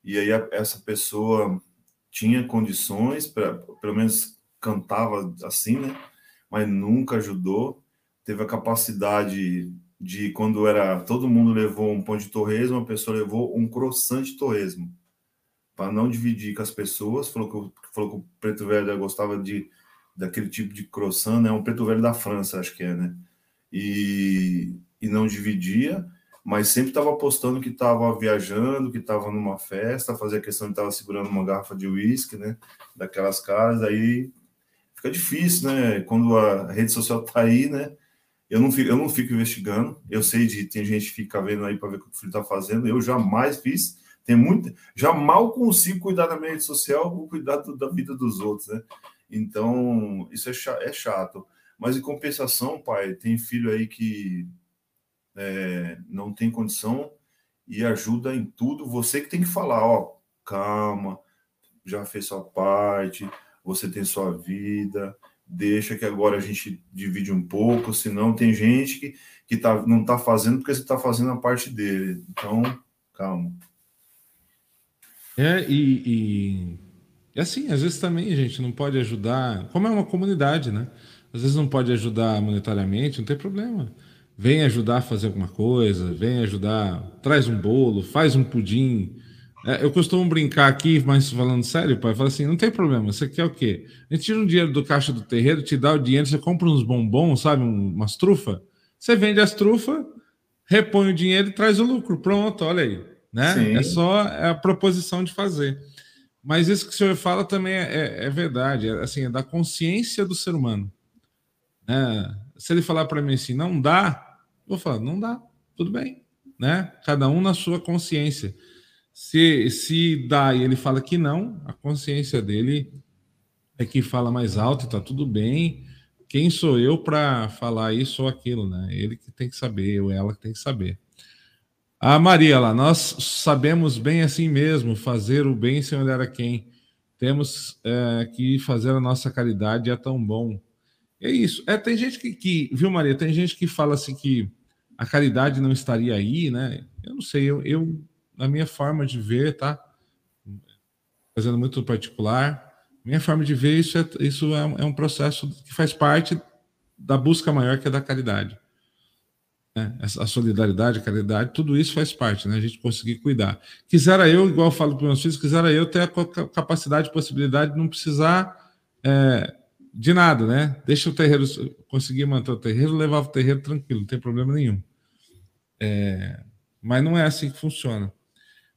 E aí a, essa pessoa tinha condições para pelo menos cantava assim, né? Mas nunca ajudou. Teve a capacidade de, quando era todo mundo levou um pão de torresmo, a pessoa levou um croissant de torresmo. Para não dividir com as pessoas. Falou que, falou que o preto velho gostava de daquele tipo de croissant, né? Um preto velho da França, acho que é, né? E, e não dividia, mas sempre estava postando que estava viajando, que estava numa festa, fazia questão de estar segurando uma garrafa de uísque, né? Daquelas caras, aí fica difícil, né? Quando a rede social tá aí, né? Eu não fico, eu não fico investigando. Eu sei de tem gente que fica vendo aí para ver o que o filho tá fazendo. Eu jamais fiz. Tem muito, já mal consigo cuidar da minha rede social, vou cuidar do, da vida dos outros, né? Então, isso é chato, é chato. Mas em compensação, pai, tem filho aí que é, não tem condição e ajuda em tudo. Você que tem que falar, ó, calma, já fez sua parte, você tem sua vida, deixa que agora a gente divide um pouco, senão tem gente que, que tá, não está fazendo porque você está fazendo a parte dele. Então, calma. É, e, e, assim, às vezes também a gente não pode ajudar, como é uma comunidade, né? Às vezes não pode ajudar monetariamente, não tem problema. Vem ajudar a fazer alguma coisa, vem ajudar, traz um bolo, faz um pudim, é, eu costumo brincar aqui, mas falando sério, pai, fala assim: não tem problema, você quer o quê? A gente tira um dinheiro do caixa do terreiro, te dá o dinheiro, você compra uns bombons, sabe, umas trufas, você vende as trufas, repõe o dinheiro e traz o lucro. Pronto, olha aí. Né? Sim. É só a proposição de fazer. Mas isso que o senhor fala também é, é, é verdade, é, assim, é da consciência do ser humano. Né? Se ele falar para mim assim, não dá, eu vou falar, não dá, tudo bem. Né? Cada um na sua consciência. Se, se dá e ele fala que não, a consciência dele é que fala mais alto, está tudo bem. Quem sou eu para falar isso ou aquilo, né? Ele que tem que saber, ou ela que tem que saber. A Maria lá, nós sabemos bem assim mesmo, fazer o bem sem olhar a quem. Temos é, que fazer a nossa caridade, é tão bom. É isso. É, tem gente que, que, viu, Maria? Tem gente que fala assim que a caridade não estaria aí, né? Eu não sei, eu, eu na minha forma de ver, tá? Fazendo muito particular, minha forma de ver isso é, isso é, é um processo que faz parte da busca maior que é da caridade. Né? A solidariedade, a caridade, tudo isso faz parte, né? A gente conseguir cuidar. Quisera eu, igual eu falo para meus filhos, quisera eu ter a capacidade, possibilidade de não precisar é, de nada, né? Deixa o terreiro, conseguir manter o terreiro, levar o terreiro tranquilo, não tem problema nenhum. É, mas não é assim que funciona.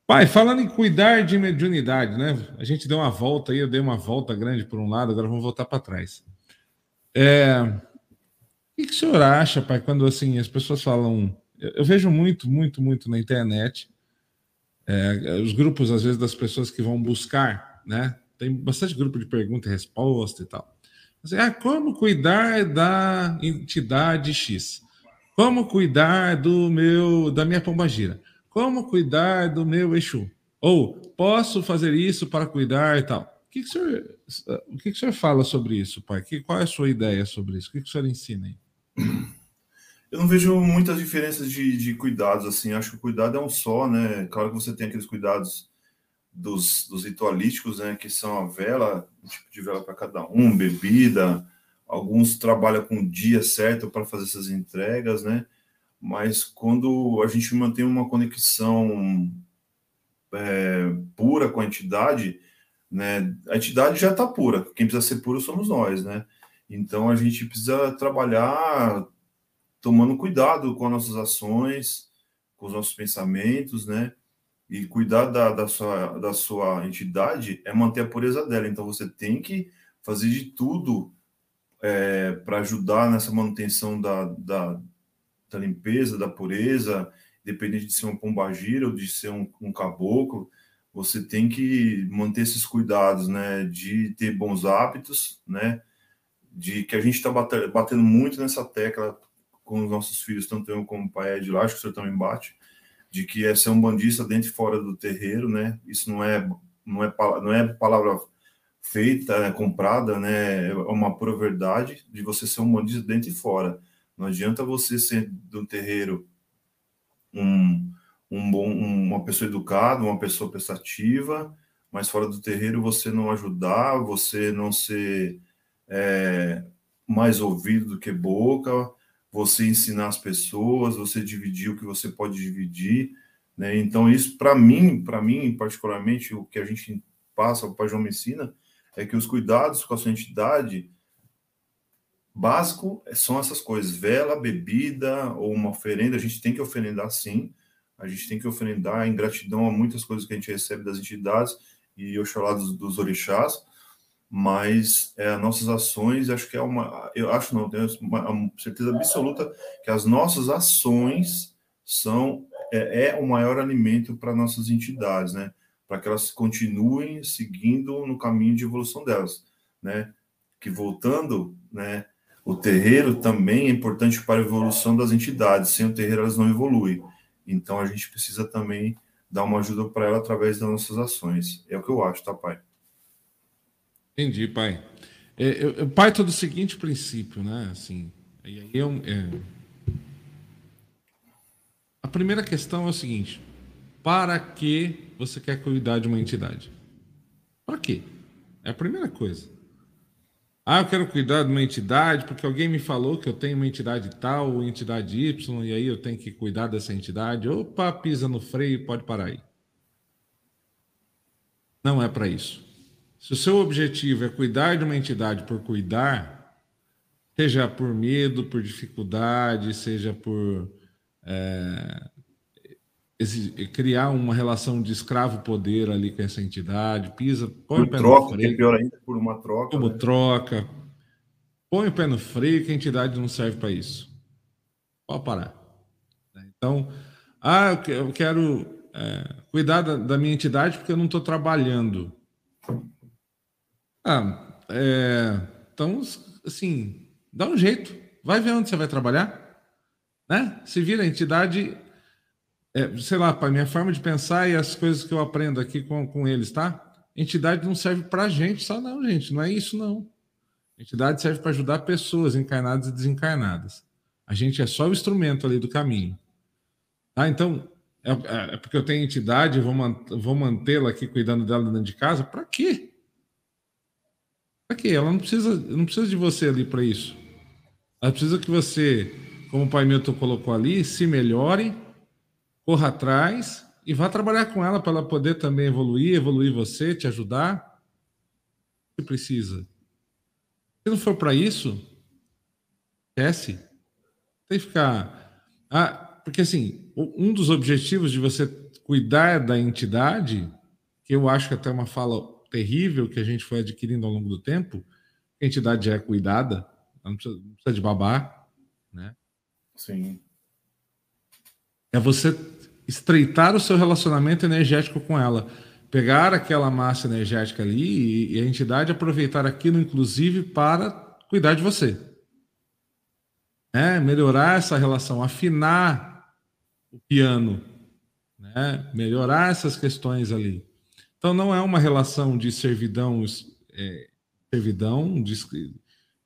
Pai, falando em cuidar de mediunidade, né? A gente deu uma volta aí, eu dei uma volta grande por um lado, agora vamos voltar para trás. É... O que, o senhor acha, pai, quando assim as pessoas falam. Eu vejo muito, muito, muito na internet é, os grupos, às vezes, das pessoas que vão buscar, né? Tem bastante grupo de pergunta e resposta e tal. Assim, ah, como cuidar da entidade X? Como cuidar do meu da minha pombagira? Como cuidar do meu Exu? Ou posso fazer isso para cuidar e tal. O que, que, o, senhor, o, que, que o senhor fala sobre isso, pai? Que, qual é a sua ideia sobre isso? O que, que o senhor ensina aí? (clears throat) Eu não vejo muitas diferenças de, de cuidados, assim. Acho que o cuidado é um só, né? Claro que você tem aqueles cuidados dos, dos ritualísticos, né? Que são a vela, um tipo de vela para cada um, bebida. Alguns trabalham com o dia certo para fazer essas entregas, né? Mas quando a gente mantém uma conexão é, pura com a entidade, né, a entidade já está pura, quem precisa ser puro somos nós, né? Então a gente precisa trabalhar tomando cuidado com as nossas ações, com os nossos pensamentos, né? E cuidar da, da, sua, da sua entidade é manter a pureza dela. Então você tem que fazer de tudo é, para ajudar nessa manutenção da, da, da limpeza, da pureza, independente de ser um pombagira ou de ser um, um caboclo, você tem que manter esses cuidados, né? De ter bons hábitos, né? De que a gente está batendo muito nessa tecla com os nossos filhos, tanto eu como o pai Ed lá, acho que o senhor também bate, de que é ser um bandista dentro e fora do terreiro, né? Isso não é, não é, não é palavra feita, é comprada, né? É uma pura verdade de você ser um bandista dentro e fora. Não adianta você ser do terreiro um, um bom, uma pessoa educada, uma pessoa prestativa, mas fora do terreiro você não ajudar, você não ser é, mais ouvido do que boca, você ensinar as pessoas, você dividir o que você pode dividir, né? Então isso para mim, para mim particularmente, o que a gente passa, o Pai João me ensina, é que os cuidados com a sua entidade Básico são essas coisas: vela, bebida ou uma oferenda. A gente tem que oferendar sim. A gente tem que oferendar em gratidão a muitas coisas que a gente recebe das entidades e Oxalá dos, dos orixás. Mas é, nossas ações, acho que é uma. Eu acho não, tenho uma, certeza absoluta que as nossas ações são é, é o maior alimento para nossas entidades, né? Para que elas continuem seguindo no caminho de evolução delas, né? Que voltando, né? O terreiro também é importante para a evolução das entidades. Sem o terreiro, elas não evoluem. Então, a gente precisa também dar uma ajuda para ela através das nossas ações. É o que eu acho, tá, pai? Entendi, pai. é, eu, eu parto do seguinte princípio, né? Assim, eu, é... A primeira questão é o seguinte: para que você quer cuidar de uma entidade? Para quê? É a primeira coisa. Ah, eu quero cuidar de uma entidade porque alguém me falou que eu tenho uma entidade tal ou entidade Y e aí eu tenho que cuidar dessa entidade. Opa, pisa no freio, pode parar aí. Não é para isso. Se o seu objetivo é cuidar de uma entidade por cuidar, seja por medo, por dificuldade, seja por é, criar uma relação de escravo-poder ali com essa entidade, pisa, põe por o pé troca, no freio. Que é pior ainda, por uma troca. Como né? troca. Põe o pé no freio que a entidade não serve para isso. Pode parar. Então, ah, eu quero é, cuidar da, da, minha entidade porque eu não estou trabalhando. Ah, é, então, assim, dá um jeito. Vai ver onde você vai trabalhar. Né? Se vira a entidade é, sei lá, para minha forma de pensar e as coisas que eu aprendo aqui com, com eles, tá? Entidade não serve para gente só, não, gente. Não é isso, não. Entidade serve para ajudar pessoas encarnadas e desencarnadas. A gente é só o instrumento ali do caminho. Tá? Então, é, é, é porque eu tenho entidade, vou, vou mantê-la aqui cuidando dela dentro de casa? Para quê? Para quê? Ela não precisa, não precisa de você ali para isso. Ela precisa que você, como o Pai Milton colocou ali, se melhore corra atrás e vá trabalhar com ela para ela poder também evoluir, evoluir você, te ajudar. Se precisa. Se não for para isso, esquece. Tem que ficar. Ah, porque assim, um dos objetivos de você cuidar da entidade, que eu acho que até uma fala terrível que a gente foi adquirindo ao longo do tempo, a entidade já é cuidada, não precisa, não precisa de babá, né? Sim. É você estreitar o seu relacionamento energético com ela. Pegar aquela massa energética ali e, a entidade aproveitar aquilo, inclusive, para cuidar de você. É, melhorar essa relação, afinar o piano, né? melhorar essas questões ali. Então, não é uma relação de servidão, é, servidão, de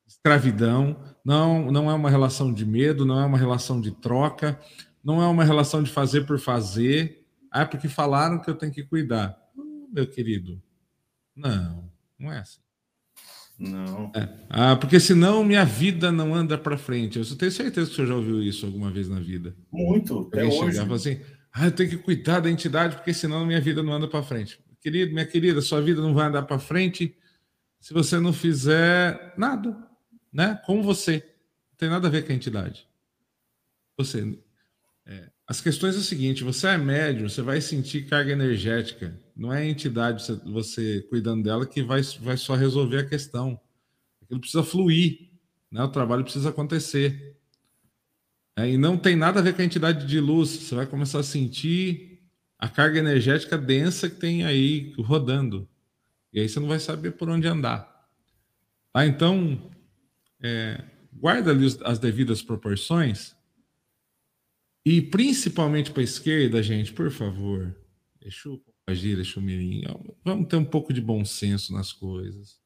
escravidão, não, não é uma relação de medo, não é uma relação de troca, não é uma relação de fazer por fazer. Ah, porque falaram que eu tenho que cuidar. meu querido, não, não é assim. Não. É. Ah, porque senão minha vida não anda para frente. Eu tenho certeza que o senhor já ouviu isso alguma vez na vida. Muito, até hoje. Chegava assim, ah, eu tenho que cuidar da entidade porque senão minha vida não anda para frente. Querido, minha querida, sua vida não vai andar para frente se você não fizer nada, né? Com você. Não tem nada a ver com a entidade. Você é, as questões é o seguinte: você é médium, você vai sentir carga energética. Não é a entidade, você, você cuidando dela, que vai, vai só resolver a questão. Aquilo precisa fluir, né? o trabalho precisa acontecer. É, e não tem nada a ver com a entidade de luz. Você vai começar a sentir a carga energética densa que tem aí rodando. E aí você não vai saber por onde andar. Tá? Então, é, guarda ali as devidas proporções e principalmente para a esquerda, gente, por favor, deixa o Gira, deixa o Mirim. Vamos ter um pouco de bom senso nas coisas.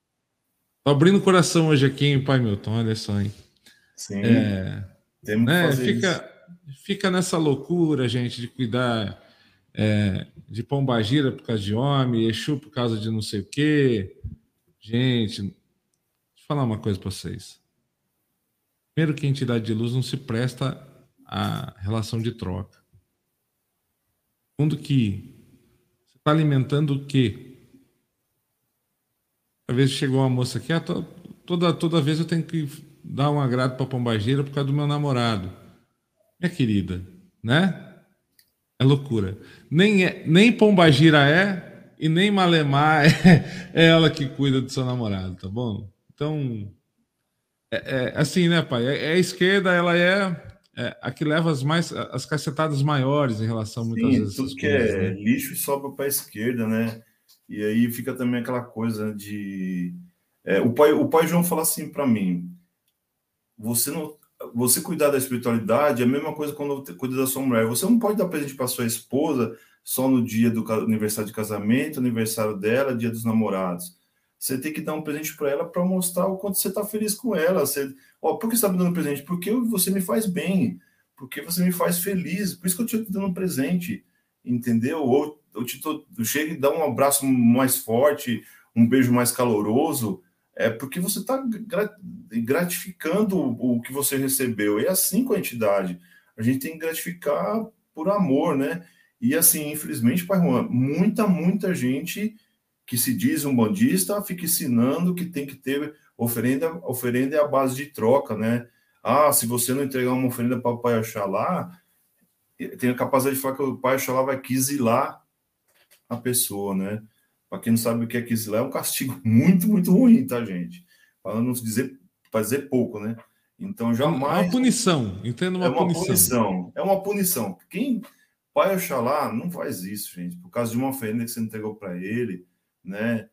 Tô abrindo o coração hoje aqui, hein, Pai Milton? Olha só, hein? Sim. É, temos né, que fica, isso. fica nessa loucura, gente, de cuidar é, de pombagira por causa de homem, Exu por causa de não sei o quê. Gente, deixa eu falar uma coisa para vocês. Primeiro que a entidade de luz não se presta a relação de troca. Segundo que você está alimentando o quê? Às vezes chegou uma moça aqui, ah, toda, toda vez eu tenho que dar um agrado para a pombageira por causa do meu namorado. Minha querida, né? É loucura. Nem, é, nem pombagira é e nem malemar (laughs) é, é ela que cuida do seu namorado, tá bom? Então, é, é assim, né, pai? É, é a esquerda, ela é é, a que leva as mais as cacetadas maiores em relação Sim, muitas vezes. Tudo que coisas, é né? lixo e sobra para a esquerda, né? E aí fica também aquela coisa de é, o pai o pai João fala assim para mim: você não você cuidar da espiritualidade é a mesma coisa quando cuida da sua mulher. Você não pode dar presente para sua esposa só no dia do aniversário de casamento, aniversário dela, dia dos namorados. Você tem que dar um presente para ela para mostrar o quanto você está feliz com ela. Você, ó, por que você está me dando presente? Porque você me faz bem, porque você me faz feliz, por isso que eu estou te dando um presente, entendeu? Ou eu te tô, eu chego e dá um abraço mais forte, um beijo mais caloroso, é porque você está gratificando o que você recebeu. É assim com a entidade. A gente tem que gratificar por amor, né? E assim, infelizmente, Pai Juan, muita, muita gente que se diz um bandista fica ensinando que tem que ter oferenda, oferenda é a base de troca, né? Ah, se você não entregar uma oferenda para o Pai Oxalá, tem a capacidade de falar que o Pai Oxalá vai quizilar a pessoa, né? Para quem não sabe o que é quizilar, é um castigo (laughs) muito, muito ruim, tá, gente? Para não dizer, para dizer pouco, né? Então, jamais. É uma punição, entendo uma, é uma punição. punição. É uma punição. Quem. Pai Oxalá não faz isso, gente, por causa de uma oferenda que você entregou para ele, né?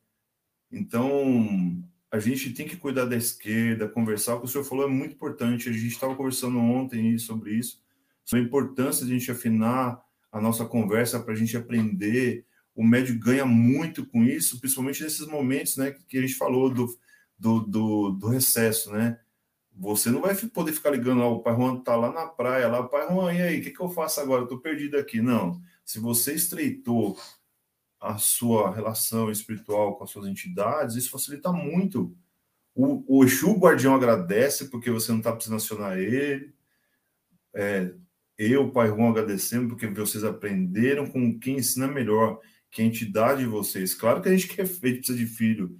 Então, a gente tem que cuidar da esquerda, conversar. O que o senhor falou é muito importante. A gente estava conversando ontem sobre isso, sobre a importância de a gente afinar a nossa conversa para a gente aprender. O médio ganha muito com isso, principalmente nesses momentos né, que a gente falou do, do, do, do recesso, né? Você não vai poder ficar ligando, ó, o Pai Juan tá lá na praia, lá, Pai Juan, e aí, o que, que eu faço agora? Tô perdido aqui. Não. Se você estreitou a sua relação espiritual com as suas entidades, isso facilita muito. O, o Exu Guardião agradece porque você não está precisando acionar ele. É, eu, Pai Juan, agradecendo porque vocês aprenderam com quem ensina melhor, que é a entidade de vocês. Claro que a gente quer feito, precisa de filho,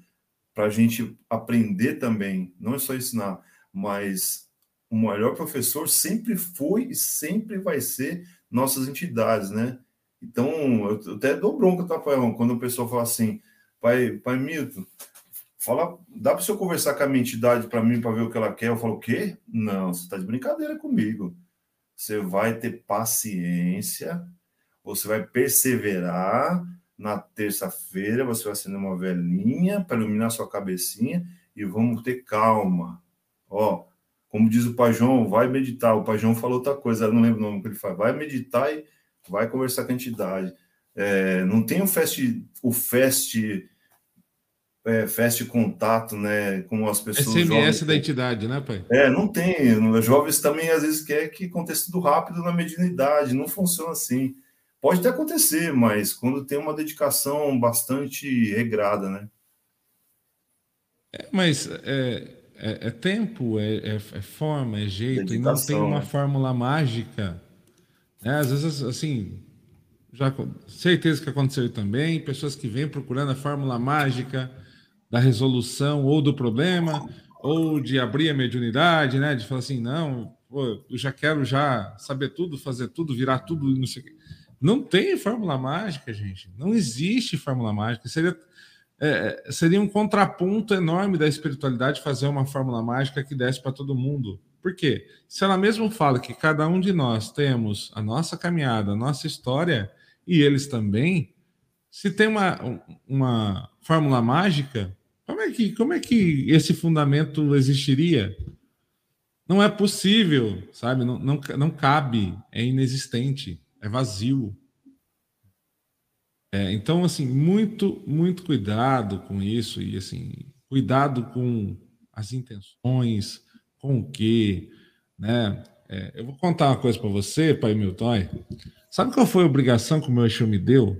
para a gente aprender também, não é só ensinar mas o melhor professor sempre foi e sempre vai ser nossas entidades, né? Então, eu até dou bronca, tá, pai? Quando o pessoal fala assim, pai, pai Milton, fala, dá para você conversar com a minha entidade para mim, para ver o que ela quer? Eu falo, o quê? Não, você está de brincadeira comigo. Você vai ter paciência, você vai perseverar. Na terça-feira, você vai acender uma velhinha para iluminar sua cabecinha e vamos ter calma Ó, como diz o Pai João, vai meditar. O Pai João falou outra coisa, eu não lembro o nome que ele fala. Vai meditar e vai conversar com a entidade. É, não tem o fest, o fest, é, fest contato, né, com as pessoas. SMS jovens. da entidade, né, pai? É, não tem. Os jovens também às vezes quer que aconteça tudo rápido na mediunidade. Não funciona assim. Pode até acontecer, mas quando tem uma dedicação bastante regrada, né? É, mas é, é, é tempo, é, é, é, forma, é jeito, Dedicação, e não tem uma né? fórmula mágica. Né? Às vezes, assim, já certeza que aconteceu também, pessoas que vêm procurando a fórmula mágica da resolução ou do problema, ou de abrir a mediunidade, né? De falar assim, não, pô, eu já quero já saber tudo, fazer tudo, virar tudo, não sei o quê. Não tem fórmula mágica, gente. Não existe fórmula mágica. Seria é, seria um contraponto enorme da espiritualidade fazer uma fórmula mágica que desse para todo mundo. Por quê? Se ela mesmo fala que cada um de nós temos a nossa caminhada, a nossa história, e eles também, se tem uma, uma fórmula mágica, como é, que, como é que esse fundamento existiria? Não é possível, sabe? Não, não, não cabe, é inexistente, é vazio. É, então, assim, muito, muito cuidado com isso e, assim, cuidado com as intenções, com o quê, né? É, eu vou contar uma coisa para você, pai Milton. Sabe qual foi a obrigação que o meu Exu me deu?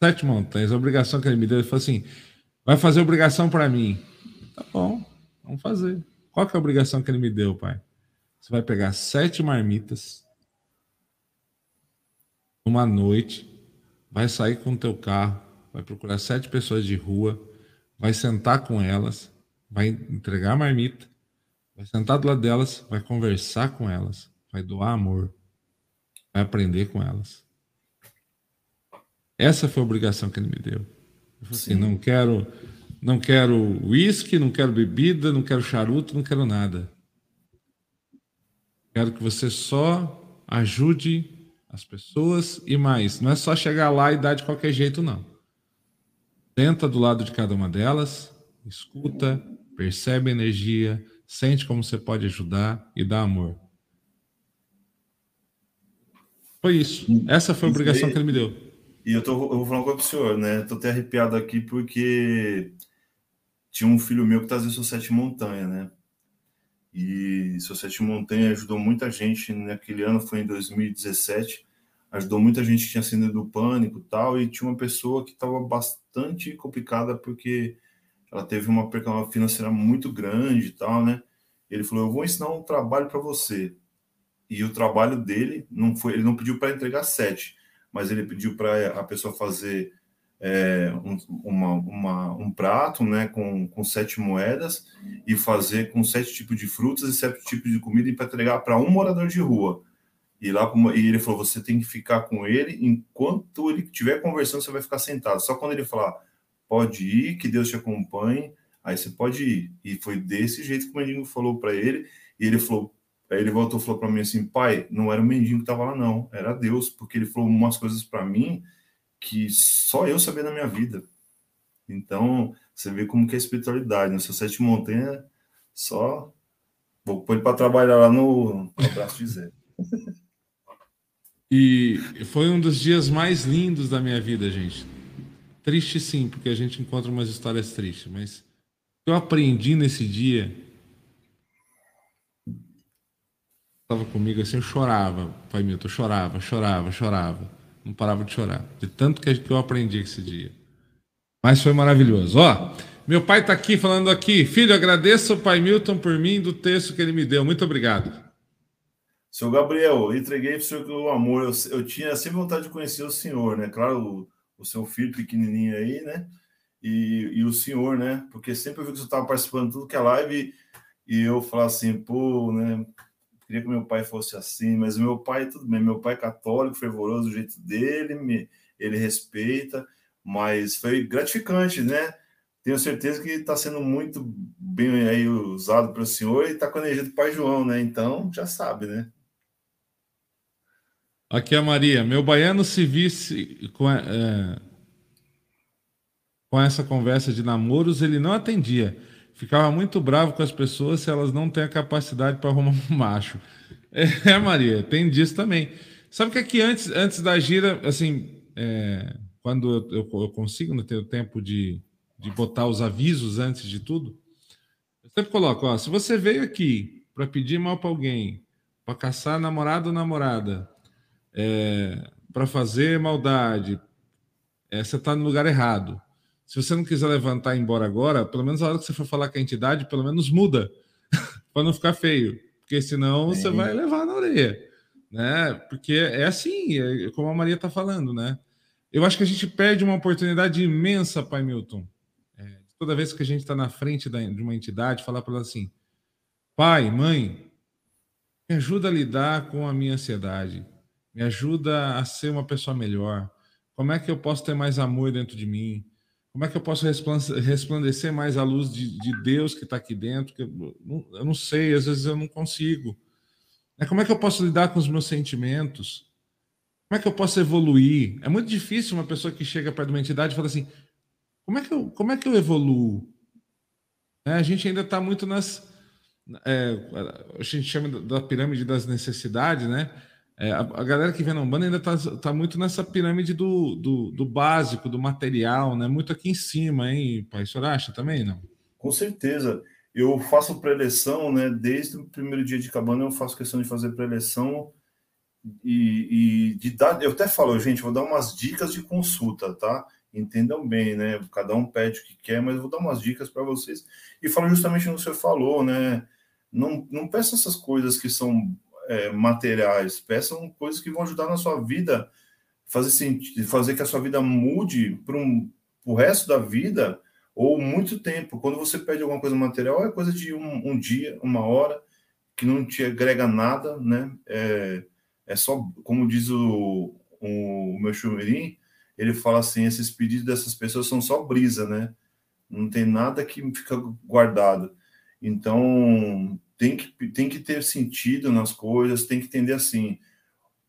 Sete montanhas. A obrigação que ele me deu, ele falou assim: vai fazer obrigação para mim. Tá bom, vamos fazer. Qual que é a obrigação que ele me deu, pai? Você vai pegar sete marmitas uma noite vai sair com o teu carro, vai procurar sete pessoas de rua, vai sentar com elas, vai entregar a marmita, vai sentar do lado delas, vai conversar com elas, vai doar amor, vai aprender com elas. Essa foi a obrigação que ele me deu. Eu falei assim, não quero, não quero uísque, não quero bebida, não quero charuto, não quero nada. Quero que você só ajude as pessoas e mais. Não é só chegar lá e dar de qualquer jeito, não. Senta do lado de cada uma delas, escuta, percebe a energia, sente como você pode ajudar e dá amor. Foi isso. Essa foi a obrigação que ele me deu. E eu, tô, eu vou falar uma coisa pro senhor, né? Tô até arrepiado aqui porque tinha um filho meu que trazia sua sete montanha, né? E seu sete montanha ajudou muita gente naquele ano, foi em 2017, ajudou muita gente que tinha síndrome do pânico e tal, e tinha uma pessoa que estava bastante complicada porque ela teve uma perca financeira muito grande e tal, né? Ele falou: "Eu vou ensinar um trabalho para você". E o trabalho dele não foi, ele não pediu para entregar sete, mas ele pediu para a pessoa fazer é, um, uma, uma, um prato né, com, com sete moedas e fazer com sete tipos de frutas e sete tipos de comida e para entregar para um morador de rua. E lá e ele falou: você tem que ficar com ele enquanto ele estiver conversando, você vai ficar sentado. Só quando ele falar, pode ir, que Deus te acompanhe, aí você pode ir. E foi desse jeito que o mendigo falou para ele. E ele falou: Aí ele voltou e falou para mim assim, pai, não era o mendigo que estava lá, não, era Deus, porque ele falou umas coisas para mim que só eu sabia na minha vida. Então, você vê como que é a espiritualidade, né? Seu sete montanha, só vou pôr para trabalhar lá no, no braço de Zé. E foi um dos dias mais lindos da minha vida, gente. Triste sim, porque a gente encontra umas histórias tristes, mas eu aprendi nesse dia estava comigo assim, eu chorava, Pai Milton, eu chorava, chorava, chorava. Não parava de chorar. De tanto que eu aprendi esse dia. Mas foi maravilhoso. Ó, meu pai está aqui falando aqui. Filho, agradeço ao Pai Milton por mim do texto que ele me deu. Muito obrigado. Seu Gabriel, entreguei para o senhor o amor. Eu, eu, tinha sempre vontade de conhecer o senhor, né? Claro, o, o seu filho pequenininho aí, né? E, e o senhor, né? Porque sempre eu vi que você estava participando de tudo que é live e eu falava assim, pô, né? queria que meu pai fosse assim, mas meu pai, tudo bem, meu pai é católico, fervoroso do jeito dele, me, ele respeita, mas foi gratificante, né? Tenho certeza que está sendo muito bem aí usado pelo senhor e está com a energia do pai João, né? Então, já sabe, né? Aqui é a Maria. Meu baiano se visse com, é, com essa conversa de namoros, ele não atendia ficava muito bravo com as pessoas se elas não têm a capacidade para arrumar um macho. É, Maria, tem disso também. Sabe que aqui antes, antes da gira, assim, é, quando eu, eu, consigo né, ter o tempo de, de botar os avisos antes de tudo, eu sempre coloco, ó, se você veio aqui para pedir mal para alguém, para caçar namorado ou namorada, é, para fazer maldade, é, você está no lugar errado. Se você não quiser levantar e ir embora agora, pelo menos a hora que você for falar com a entidade, pelo menos muda, (laughs) para não ficar feio. Porque senão você vai levar na orelha. Né? Porque é assim, é como a Maria está falando, né? Eu acho que a gente perde uma oportunidade imensa, Pai Milton. É, toda vez que a gente está na frente da, de uma entidade, falar para ela assim: Pai, mãe, me ajuda a lidar com a minha ansiedade, me ajuda a ser uma pessoa melhor. Como é que eu posso ter mais amor dentro de mim? Como é que eu posso resplandecer mais a luz de, de Deus que está aqui dentro? Que eu, eu, não, sei, às vezes eu não consigo. É, como é que eu posso lidar com os meus sentimentos? Como é que eu posso evoluir? É muito difícil uma pessoa que chega perto de uma entidade e fala assim: como é que eu, como é que eu evoluo? É, a gente ainda está muito nas. É, a gente chama da pirâmide das necessidades, né? É, a, a, galera que vem na Umbanda ainda está tá muito nessa pirâmide do, do, do, básico, do material, né? Muito aqui em cima, hein, pai? O senhor acha também, não? Com certeza. Eu faço preleção, né? Desde o primeiro dia de cabana eu faço questão de fazer preleção e, e de dar. Eu até falo, gente, vou dar umas dicas de consulta, tá? Entendam bem, né? Cada um pede o que quer, mas eu vou dar umas dicas para vocês. E falo justamente no que você falou, né? Não, não peça essas coisas que são é, materiais, peçam coisas que vão ajudar na sua vida, fazer sentido, fazer que a sua vida mude para um, o resto da vida ou muito tempo. Quando você pede alguma coisa material, é coisa de um, um dia, uma hora, que não te agrega nada, né? É, é só, como diz o, o, o meu chumirim, ele fala assim: esses pedidos dessas pessoas são só brisa, né? Não tem nada que fica guardado. Então, tem que, tem que ter sentido nas coisas, tem que entender assim.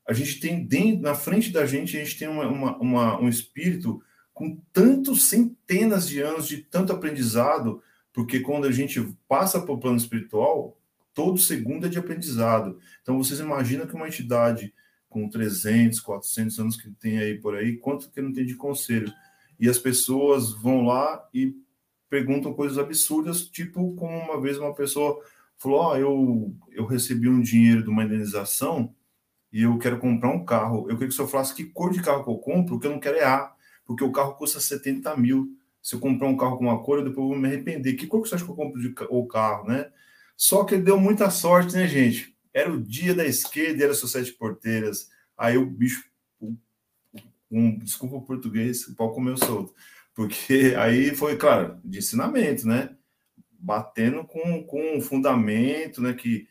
A gente tem dentro, na frente da gente, a gente tem uma, uma, uma, um espírito com tantos centenas de anos de tanto aprendizado, porque quando a gente passa para o plano espiritual, todo segundo é de aprendizado. Então vocês imaginam que uma entidade com 300, 400 anos que tem aí por aí, quanto que não tem de conselho? E as pessoas vão lá e perguntam coisas absurdas, tipo como uma vez uma pessoa falou, oh, eu, eu recebi um dinheiro de uma indenização e eu quero comprar um carro. Eu queria que o senhor falasse que cor de carro que eu compro, que eu não quero é A, porque o carro custa 70 mil. Se eu comprar um carro com uma cor, eu depois vou me arrepender. Que cor que você acha que eu compro de, o carro, né? Só que deu muita sorte, né, gente? Era o dia da esquerda, era sete porteiras. Aí o bicho, um, desculpa o português, o pau comeu solto. Porque aí foi, claro, de ensinamento, né? Batendo com, com um fundamento, né? Que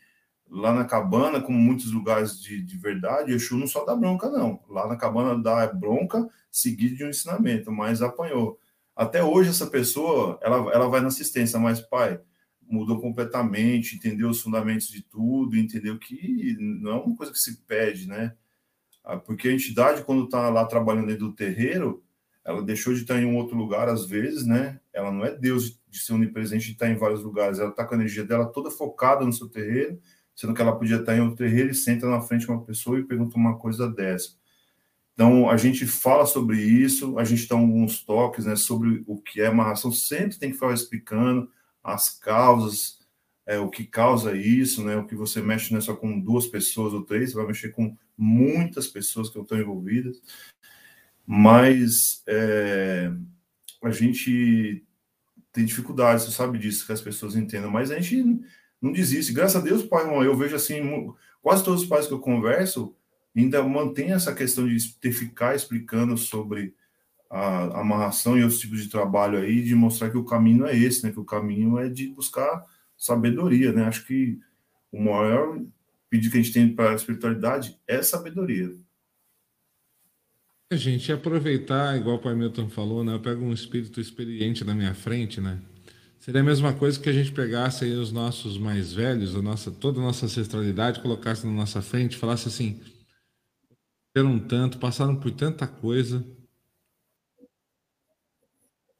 lá na cabana, como muitos lugares de, de verdade, Exu não só dá bronca, não. Lá na cabana dá bronca seguido de um ensinamento, mas apanhou. Até hoje, essa pessoa, ela, ela vai na assistência, mas, pai, mudou completamente, entendeu os fundamentos de tudo, entendeu que não é uma coisa que se pede, né? Ah, porque a entidade, quando está lá trabalhando dentro do terreiro, ela deixou de estar em um outro lugar, às vezes, né? Ela não é Deus de ser onipresente e estar em vários lugares. Ela está com a energia dela toda focada no seu terreiro, sendo que ela podia estar em outro terreiro e senta na frente de uma pessoa e pergunta uma coisa dessa. Então, a gente fala sobre isso, a gente dá alguns toques né, sobre o que é amarração, sempre tem que ficar explicando as causas, é, o que causa isso, né, o que você mexe não é só com duas pessoas ou três, você vai mexer com muitas pessoas que estão envolvidas, mas é, a gente tem dificuldade, você sabe disso, que as pessoas entendam, mas a gente não desiste. Graças a Deus, pai, eu vejo assim, quase todos os pais que eu converso ainda mantém essa questão de ficar explicando sobre a amarração e os tipos de trabalho aí, de mostrar que o caminho é esse, né? Que o caminho é de buscar sabedoria, né? Acho que o maior pedido que a gente tem para a espiritualidade é sabedoria. A gente aproveitar, igual o Pai Milton falou, né? Eu pego um espírito experiente na minha frente, né? Seria a mesma coisa que a gente pegasse os nossos mais velhos, a nossa, toda a nossa ancestralidade, colocasse na nossa frente, falasse assim: um tanto, passaram por tanta coisa,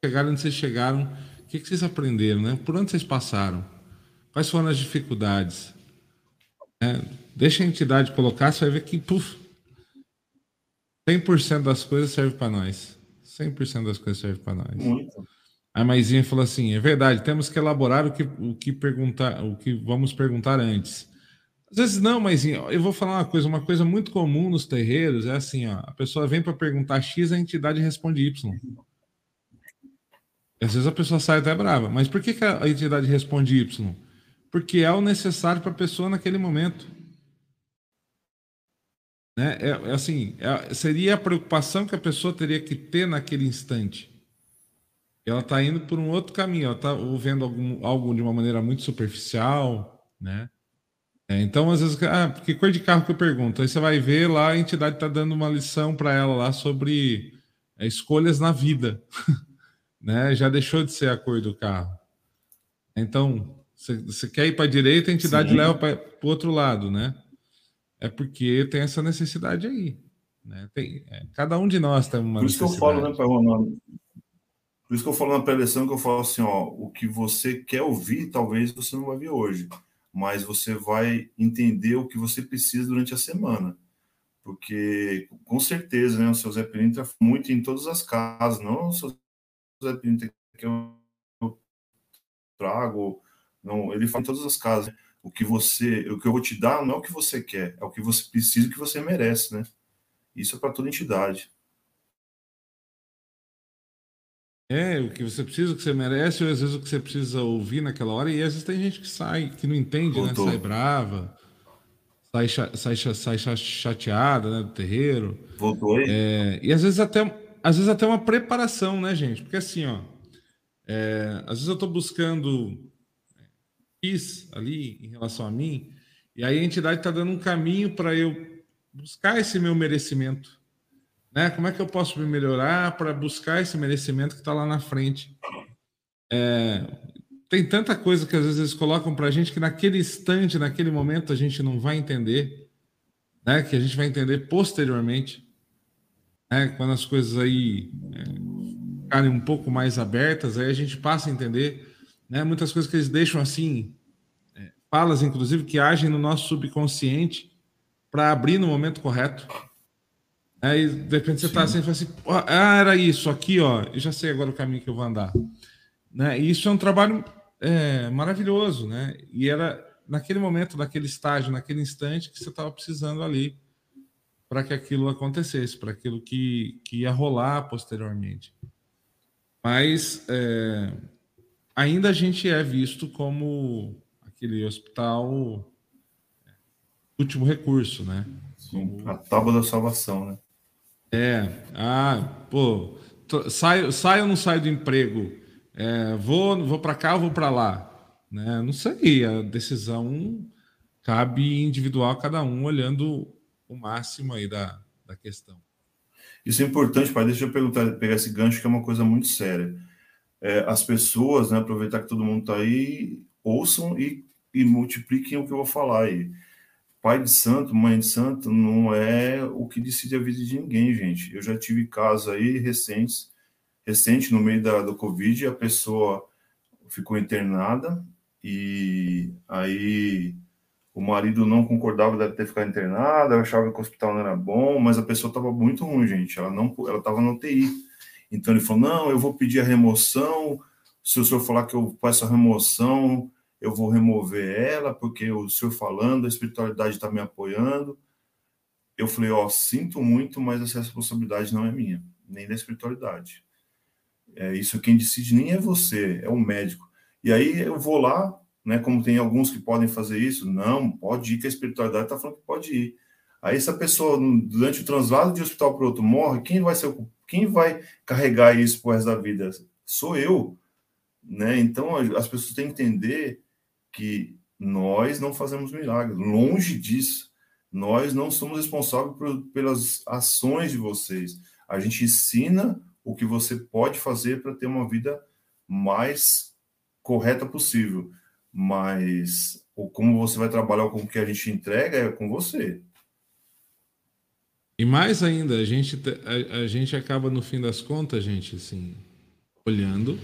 chegaram onde vocês chegaram, o que, que vocês aprenderam, né? Por onde vocês passaram? Quais foram as dificuldades? É, deixa a entidade colocar, você vai ver que puf, 100% das coisas serve para nós. 100% das coisas serve para nós. Muito. A Maisinha falou assim: é verdade, temos que elaborar o que, o que perguntar, o que vamos perguntar antes. Às vezes não, mas eu vou falar uma coisa, uma coisa muito comum nos terreiros é assim, ó, a pessoa vem para perguntar X, a entidade responde Y. E às vezes a pessoa sai até brava, mas por que, que a entidade responde Y? Porque é o necessário para a pessoa naquele momento. Né? É, é assim, é, seria a preocupação que a pessoa teria que ter naquele instante. Ela está indo por um outro caminho, ela está vendo algum, algo de uma maneira muito superficial, né? É, então, às vezes, ah, que cor de carro que eu pergunto? Aí você vai ver lá, a entidade está dando uma lição para ela lá sobre é, escolhas na vida, (laughs) né? Já deixou de ser a cor do carro. Então, você quer ir para a direita, a entidade Sim. leva para o outro lado, né? É porque tem essa necessidade aí. Né? Tem, é, cada um de nós tem uma Por isso necessidade. que eu falo, né, Ronaldo? Por isso que eu falo na pré-eleição que eu falo assim, ó, o que você quer ouvir, talvez você não vai ver hoje, mas você vai entender o que você precisa durante a semana. Porque, com certeza, né, o seu Zé Pilintra muito em todas as casas, não o seu Zé Pilintra que eu trago, não, ele fala em todas as casas. O que você, o que eu vou te dar não é o que você quer, é o que você precisa, o que você merece, né? Isso é para toda entidade. É, o que você precisa, o que você merece, ou às vezes o que você precisa ouvir naquela hora, e às vezes tem gente que sai, que não entende, né? Sai brava, sai, sai, sai, sai chateada né, do terreiro. Voltou aí? É, e às vezes até às vezes até uma preparação, né, gente? Porque assim, ó, é, às vezes eu estou buscando isso ali em relação a mim, e aí a entidade está dando um caminho para eu buscar esse meu merecimento. Né? Como é que eu posso me melhorar para buscar esse merecimento que está lá na frente? É, tem tanta coisa que às vezes eles colocam para a gente que naquele instante, naquele momento, a gente não vai entender, né? que a gente vai entender posteriormente, né? quando as coisas aí é, ficarem um pouco mais abertas, aí a gente passa a entender né? muitas coisas que eles deixam assim, é, falas inclusive que agem no nosso subconsciente, para abrir no momento correto. Aí, de repente, você está assim, fala assim, ah, era isso aqui, ó, eu já sei agora o caminho que eu vou andar. Né? E isso é um trabalho é, maravilhoso, né? E era naquele momento, naquele estágio, naquele instante que você estava precisando ali para que aquilo acontecesse, para aquilo que, que ia rolar posteriormente. Mas é, ainda a gente é visto como aquele hospital último recurso, né? Sim, a tábua da salvação, né? É, ah, pô, saio, saio ou não saio do emprego? É, vou vou para cá ou vou para lá? Né? Não sei, a decisão cabe individual, cada um olhando o máximo aí da, da questão. Isso é importante, pai. Deixa eu perguntar, pegar esse gancho que é uma coisa muito séria. É, as pessoas, né, aproveitar que todo mundo está aí, ouçam e, e multipliquem o que eu vou falar aí. Pai de santo, mãe de santo, não é o que decide a vida de ninguém, gente. Eu já tive casos aí recentes, recente no meio da, do Covid, a pessoa ficou internada e aí o marido não concordava dela ter ficado internada, achava que o hospital não era bom, mas a pessoa estava muito ruim, gente. Ela não, ela estava no UTI. Então ele falou: não, eu vou pedir a remoção. Se o senhor falar que eu faço a remoção, eu vou remover ela, porque o senhor falando, a espiritualidade está me apoiando. Eu falei, ó, oh, sinto muito, mas essa responsabilidade não é minha, nem da espiritualidade. É, isso quem decide nem é você, é o médico. E aí eu vou lá, né, como tem alguns que podem fazer isso, não, pode ir, que a espiritualidade está falando que pode ir. Aí essa pessoa, durante o translado de hospital para outro, morre, quem vai ser quem vai carregar isso pro resto da vida? Sou eu. Né? Então as pessoas têm que entender que nós não fazemos milagres, longe disso. Nós não somos responsáveis por, pelas ações de vocês. A gente ensina o que você pode fazer para ter uma vida mais correta possível. Mas o como você vai trabalhar com o que a gente entrega é com você. E mais ainda, a gente, a, a gente acaba, no fim das contas, gente, assim, olhando.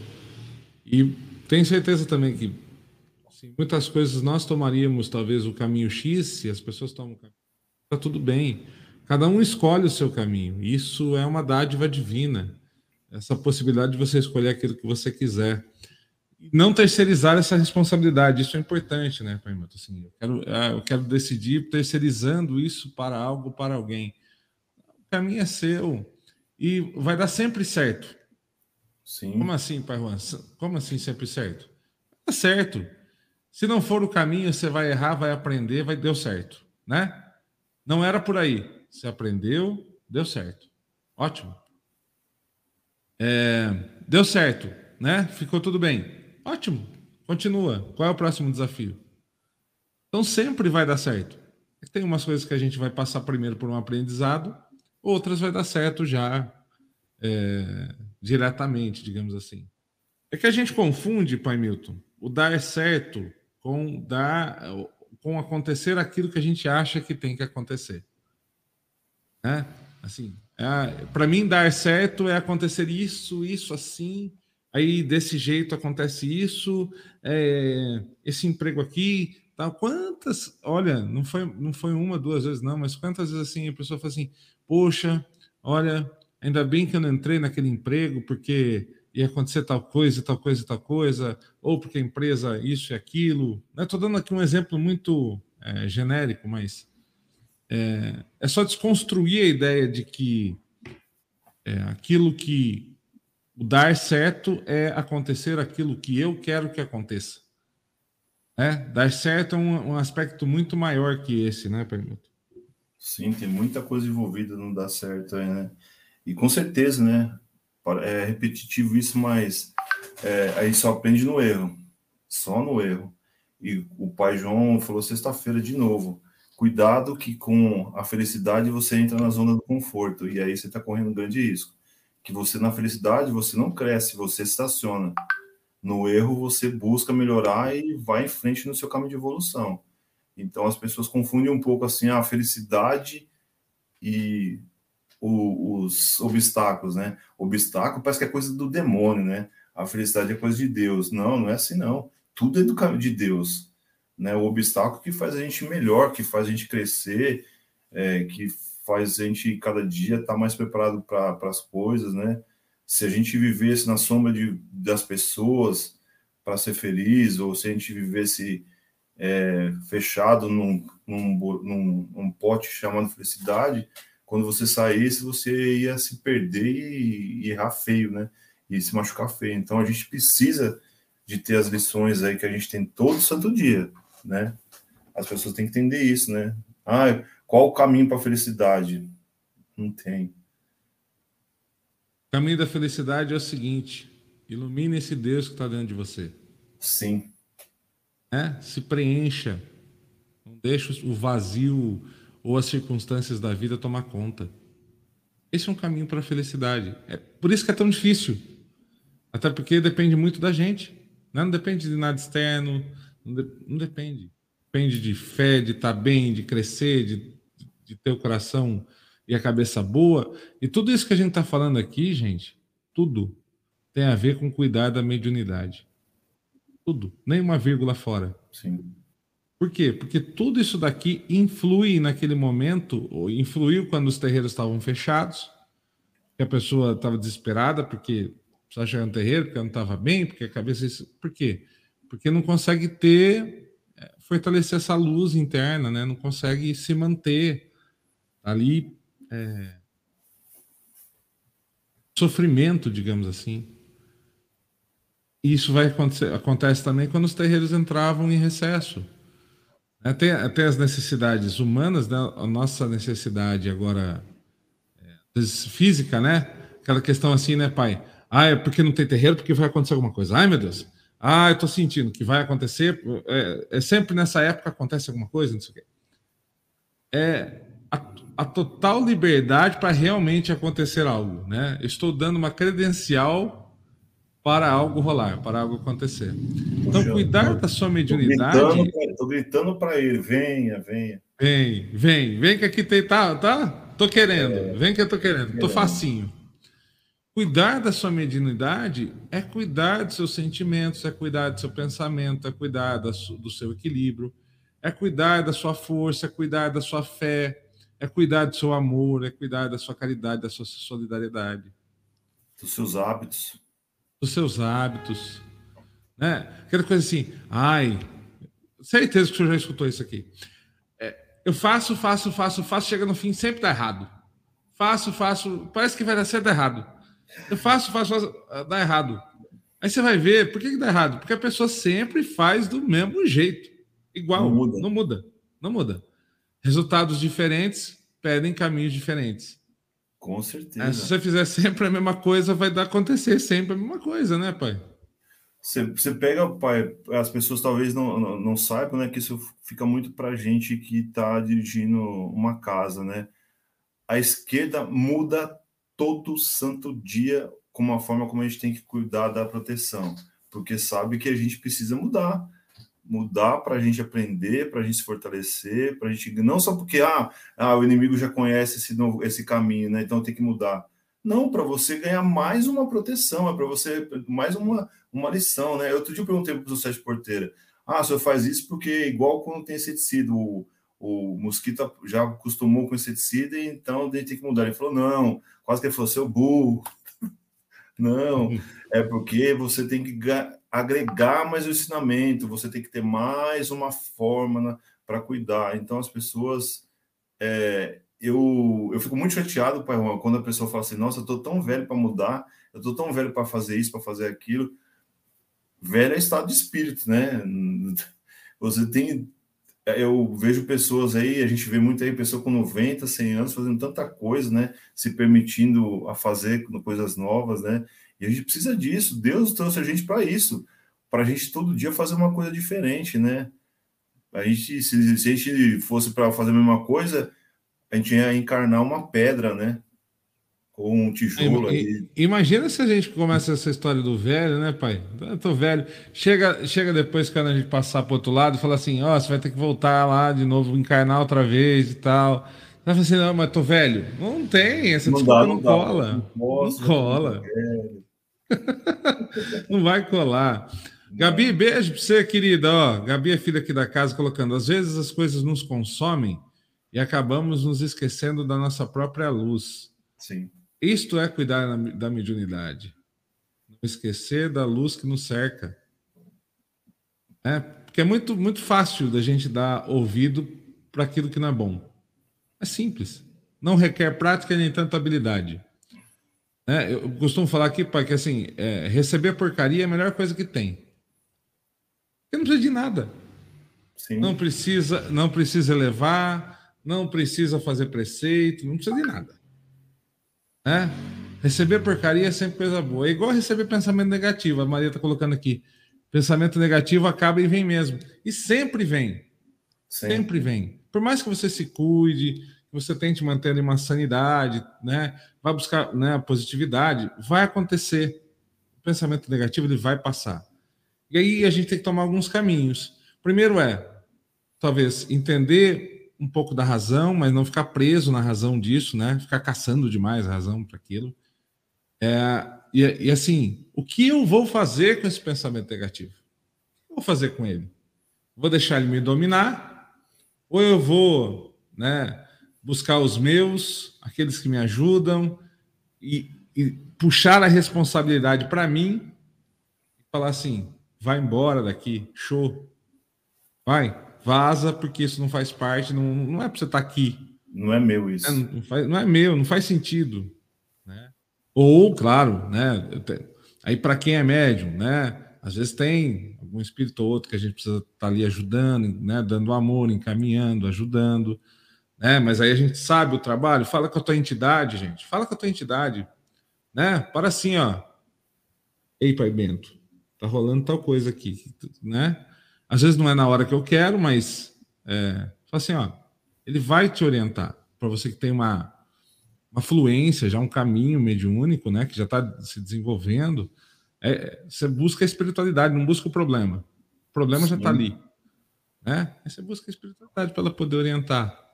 E tenho certeza também que Sim, muitas coisas nós tomaríamos talvez o caminho X, se as pessoas tomam o caminho. Está tudo bem. Cada um escolhe o seu caminho. Isso é uma dádiva divina. Essa possibilidade de você escolher aquilo que você quiser. Não terceirizar essa responsabilidade, isso é importante, né, Pai assim, eu, quero, ah, eu quero decidir terceirizando isso para algo, para alguém. Caminho é seu e vai dar sempre certo. Sim. Como assim, Pai Juan? Como assim sempre certo? Dá certo. Se não for o caminho, você vai errar, vai aprender, vai deu certo, né? Não era por aí. Você aprendeu, deu certo. Ótimo. É, deu certo, né? Ficou tudo bem. Ótimo. Continua. Qual é o próximo desafio? Então sempre vai dar certo. Tem umas coisas que a gente vai passar primeiro por um aprendizado, outras vai dar certo já é, diretamente, digamos assim. É que a gente confunde, Pai Milton, o dar certo com dar, com acontecer aquilo que a gente acha que tem que acontecer. Né? Assim, é, para mim dar certo é acontecer isso, isso assim, aí desse jeito acontece isso, é, esse emprego aqui, tal. Quantas, olha, não foi, não foi uma, duas vezes não, mas quantas vezes assim a pessoa fala assim, poxa, olha, ainda bem que eu não entrei naquele emprego porque ia acontecer tal coisa, tal coisa, tal coisa, ou porque a empresa isso e aquilo. Estou dando aqui um exemplo muito é, genérico, mas é, é, só desconstruir a ideia de que é, aquilo que o dar certo é acontecer aquilo que eu quero que aconteça. É, dar certo é um, um aspecto muito maior que esse, né, Permuto? Sim, tem muita coisa envolvida no dar certo aí, né? E com certeza, né? é repetitivo isso, mas é, aí só aprende no erro, só no erro. E o pai João falou sexta-feira de novo. Cuidado que com a felicidade você entra na zona do conforto e aí você está correndo um grande risco. Que você na felicidade você não cresce, você estaciona. No erro você busca melhorar e vai em frente no seu caminho de evolução. Então as pessoas confundem um pouco assim a felicidade e o, os obstáculos, né? Obstáculo parece que é coisa do demônio, né? A felicidade é coisa de Deus. Não, não é assim, não. Tudo é do caminho de Deus. Né? O obstáculo que faz a gente melhor, que faz a gente crescer. é, que faz a gente cada dia estar tá mais preparado para as coisas, né? Se a gente vivesse na sombra de, das pessoas para ser feliz, ou se a gente vivesse é, fechado num, num, num, num, pote chamado felicidade, quando você saísse, você ia se perder e, e errar feio, né? E se machucar feio. Então a gente precisa de ter as lições aí que a gente tem todo santo dia, né? As pessoas têm que entender isso, né? Ah, qual o caminho para a felicidade? Não tem. O caminho da felicidade é o seguinte: ilumine esse Deus que está dentro de você. Sim. É? Se preencha. Não deixe o vazio ou as circunstâncias da vida tomar conta. Esse é um caminho para a felicidade. É por isso que é tão difícil. Até porque depende muito da gente. Né? Não depende de nada externo. Não, de, não depende. Depende de fé, de estar tá bem, de crescer, de, de ter o coração e a cabeça boa. E tudo isso que a gente está falando aqui, gente, tudo tem a ver com cuidar da mediunidade. Tudo, nem uma vírgula fora. Sim. Por quê? Porque tudo isso daqui influi naquele momento, ou influiu quando os terreiros estavam fechados, que a pessoa estava desesperada porque precisava chegar no terreiro, porque não estava bem, porque a cabeça. Por quê? Porque não consegue ter, é, fortalecer essa luz interna, né? não consegue se manter ali. É, sofrimento, digamos assim. Isso vai acontecer, acontece também quando os terreiros entravam em recesso. Até, até as necessidades humanas, né? a nossa necessidade agora é, física, né? Aquela questão assim, né, pai? Ah, é porque não tem terreiro, porque vai acontecer alguma coisa. Ai, meu Deus. Ah, eu tô sentindo que vai acontecer. É, é sempre nessa época acontece alguma coisa, não sei o quê. É a, a total liberdade para realmente acontecer algo, né? Estou dando uma credencial para algo rolar, para algo acontecer. Então, cuidar da sua mediunidade. Estou gritando para ele: venha, venha. Vem, vem, vem que aqui tem. Tá, tá? Tô querendo. É, vem que eu tô querendo. Tô facinho. Cuidar da sua mediunidade é cuidar dos seus sentimentos, é cuidar do seu pensamento, é cuidar do seu equilíbrio, é cuidar da sua força, é cuidar da sua fé, é cuidar do seu amor, é cuidar da sua caridade, da sua solidariedade. Dos seus hábitos dos seus hábitos, né? Aquela coisa assim, ai, certeza que o senhor já escutou isso aqui. É, eu faço, faço, faço, faço, chega no fim, sempre dá errado. Faço, faço, parece que vai dar certo, dá errado. Eu faço, faço, faço, dá errado. Aí você vai ver, por que, que dá errado? Porque a pessoa sempre faz do mesmo jeito, igual, não muda, não muda. Não muda. Resultados diferentes pedem caminhos diferentes. Com certeza. É, se você fizer sempre a mesma coisa, vai dar acontecer sempre a mesma coisa, né, pai? Você, você pega, pai, as pessoas talvez não, não, não saibam, né, que isso fica muito para gente que está dirigindo uma casa, né? A esquerda muda todo santo dia com uma forma como a gente tem que cuidar da proteção, porque sabe que a gente precisa mudar mudar para a gente aprender, para a gente se fortalecer, para a gente não só porque ah, ah, o inimigo já conhece esse novo esse caminho, né? Então tem que mudar. Não, para você ganhar mais uma proteção, é para você mais uma, uma lição, né? Outro dia eu perguntei para o Sérgio Porteira: ah, o senhor faz isso porque igual quando tem inseticida, o, o mosquito já acostumou com inseticida, então tem que mudar. Ele falou: não, quase que ele falou: seu burro. (laughs) não, é porque você tem que agregar mais o ensinamento, você tem que ter mais uma forma né, para cuidar. Então, as pessoas. É, eu, eu fico muito chateado, Pai Juan, quando a pessoa fala assim: Nossa, eu estou tão velho para mudar, eu estou tão velho para fazer isso, para fazer aquilo. Velho é estado de espírito, né? (laughs) Você tem. Eu vejo pessoas aí, a gente vê muito aí, pessoa com 90, 100 anos fazendo tanta coisa, né? Se permitindo a fazer coisas novas, né? E a gente precisa disso. Deus trouxe a gente para isso, para a gente todo dia fazer uma coisa diferente, né? A gente, se, se a gente fosse para fazer a mesma coisa, a gente ia encarnar uma pedra, né? Com um tijolo ali. Imagina se a gente começa essa história do velho, né, pai? Eu tô velho. Chega, chega depois, quando a gente passar para outro lado, e fala assim: Ó, oh, você vai ter que voltar lá de novo, encarnar outra vez e tal. Vai falar assim: não, mas tô velho. Não tem, essa não desculpa dá, não, não, cola. Não, posso, não cola. Não (laughs) não vai colar. Gabi, beijo para você, querida. Ó, Gabi é filha aqui da casa, colocando. Às vezes as coisas nos consomem e acabamos nos esquecendo da nossa própria luz. Sim. Isto é cuidar da mediunidade. Não esquecer da luz que nos cerca. É, porque é muito, muito fácil da gente dar ouvido para aquilo que não é bom. É simples. Não requer prática nem tanta habilidade. É, eu costumo falar aqui, pai, que assim, é, receber porcaria é a melhor coisa que tem. Porque não precisa de nada. Sim. Não precisa, não precisa levar, não precisa fazer preceito, não precisa de nada. É? Receber porcaria é sempre coisa boa. É igual receber pensamento negativo. A Maria está colocando aqui. Pensamento negativo acaba e vem mesmo. E sempre vem. Sim. Sempre vem. Por mais que você se cuide, que você tente manter uma sanidade, né? Vai buscar né, a positividade, vai acontecer. O pensamento negativo ele vai passar. E aí a gente tem que tomar alguns caminhos. Primeiro é, talvez, entender um pouco da razão, mas não ficar preso na razão disso, né? Ficar caçando demais a razão para aquilo. É, e, e, assim, o que eu vou fazer com esse pensamento negativo? O que eu vou fazer com ele? Vou deixar ele me dominar? Ou eu vou né, buscar os meus, aqueles que me ajudam, e, e puxar a responsabilidade para mim e falar assim: vai embora daqui, show. Vai, vaza, porque isso não faz parte, não, não é para você estar tá aqui. Não é meu isso. É, não, faz, não, é meu, não faz sentido. Né? Ou, claro, né? Aí para quem é médium, né? Às vezes tem algum espírito ou outro que a gente precisa estar tá ali ajudando, né? Dando amor, encaminhando, ajudando, né? Mas aí a gente sabe o trabalho. Fala com a tua entidade, gente. Fala com a tua entidade, né? Para assim, ó. Ei, Pai Bento, tá rolando tal coisa aqui, né? Às vezes não é na hora que eu quero, mas é, assim, ó, ele vai te orientar para você que tem uma, uma fluência, já um caminho mediúnico, né, que já está se desenvolvendo. É, você busca a espiritualidade, não busca o problema. O problema Sim. já está ali, né? Aí você busca a espiritualidade para ela poder orientar.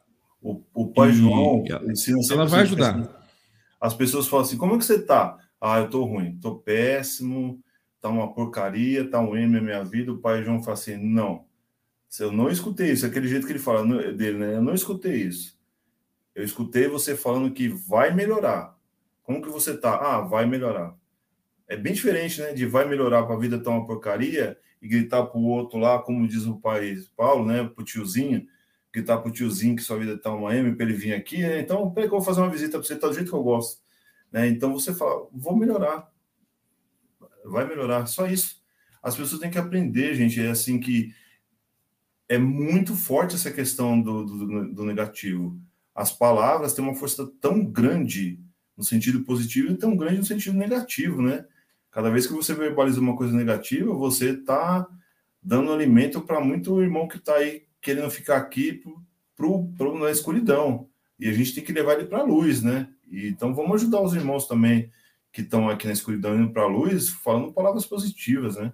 O, o pai e João ela, ela vai ajudar. Assim. As pessoas falam assim: como é que você está? Ah, eu estou ruim, estou péssimo, tá uma porcaria, tá um M na minha vida. O pai João fala assim: não, eu não escutei isso, aquele jeito que ele fala dele, né? Eu não escutei isso. Eu escutei você falando que vai melhorar. Como que você tá? Ah, vai melhorar. É bem diferente, né? De vai melhorar para a vida tá uma porcaria e gritar para o outro lá, como diz o pai Paulo, né? Pro tiozinho, gritar pro tiozinho que sua vida tá uma M para ele vir aqui, né? Então, peraí que eu vou fazer uma visita para você, tá do jeito que eu gosto. Né? Então você fala, vou melhorar vai melhorar. Só isso. As pessoas têm que aprender, gente. É assim que é muito forte essa questão do, do, do negativo. As palavras têm uma força tão grande no sentido positivo e tão grande no sentido negativo, né? Cada vez que você verbaliza uma coisa negativa, você está dando alimento para muito irmão que está aí querendo ficar aqui pro, pro, na escuridão. E a gente tem que levar ele para a luz, né? E, então vamos ajudar os irmãos também que estão aqui na escuridão indo para a luz, falando palavras positivas, né?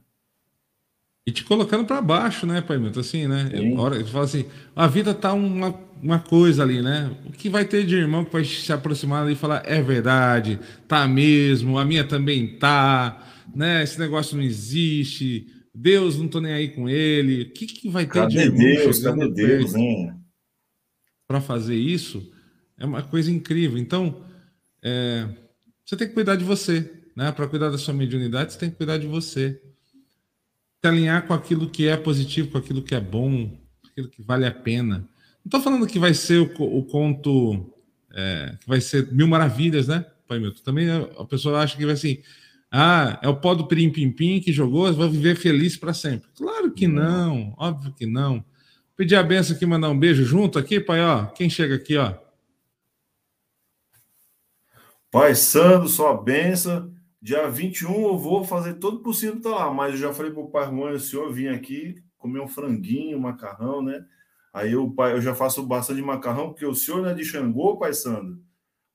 E te colocando para baixo, né, Pai Milton? Assim, né? Hora, ele fala assim: a vida tá uma, uma coisa ali, né? O que vai ter de irmão que vai se aproximar ali e falar: é verdade, tá mesmo, a minha também tá, né? Esse negócio não existe, Deus não tô nem aí com ele. O que, que vai ter cadê de irmão Deus, cadê Deus, Para fazer isso é uma coisa incrível. Então, é, você tem que cuidar de você, né? Para cuidar da sua mediunidade, você tem que cuidar de você. Se alinhar com aquilo que é positivo, com aquilo que é bom, aquilo que vale a pena. Não estou falando que vai ser o, o conto, é, que vai ser mil maravilhas, né, Pai Milton? Também a pessoa acha que vai assim, ah, é o pó do Pirim Pim Pim que jogou, vai viver feliz para sempre. Claro que não, óbvio que não. Pedir a benção aqui, mandar um beijo junto aqui, pai, ó. Quem chega aqui, ó. Pai Santo, sua benção. Dia 21 eu vou fazer todo o possível estar lá, mas eu já falei para o pai Juan, o senhor vir aqui comer um franguinho, um macarrão, né? Aí eu, pai, eu já faço bastante macarrão, porque o senhor não é de Xangô, pai Sandro,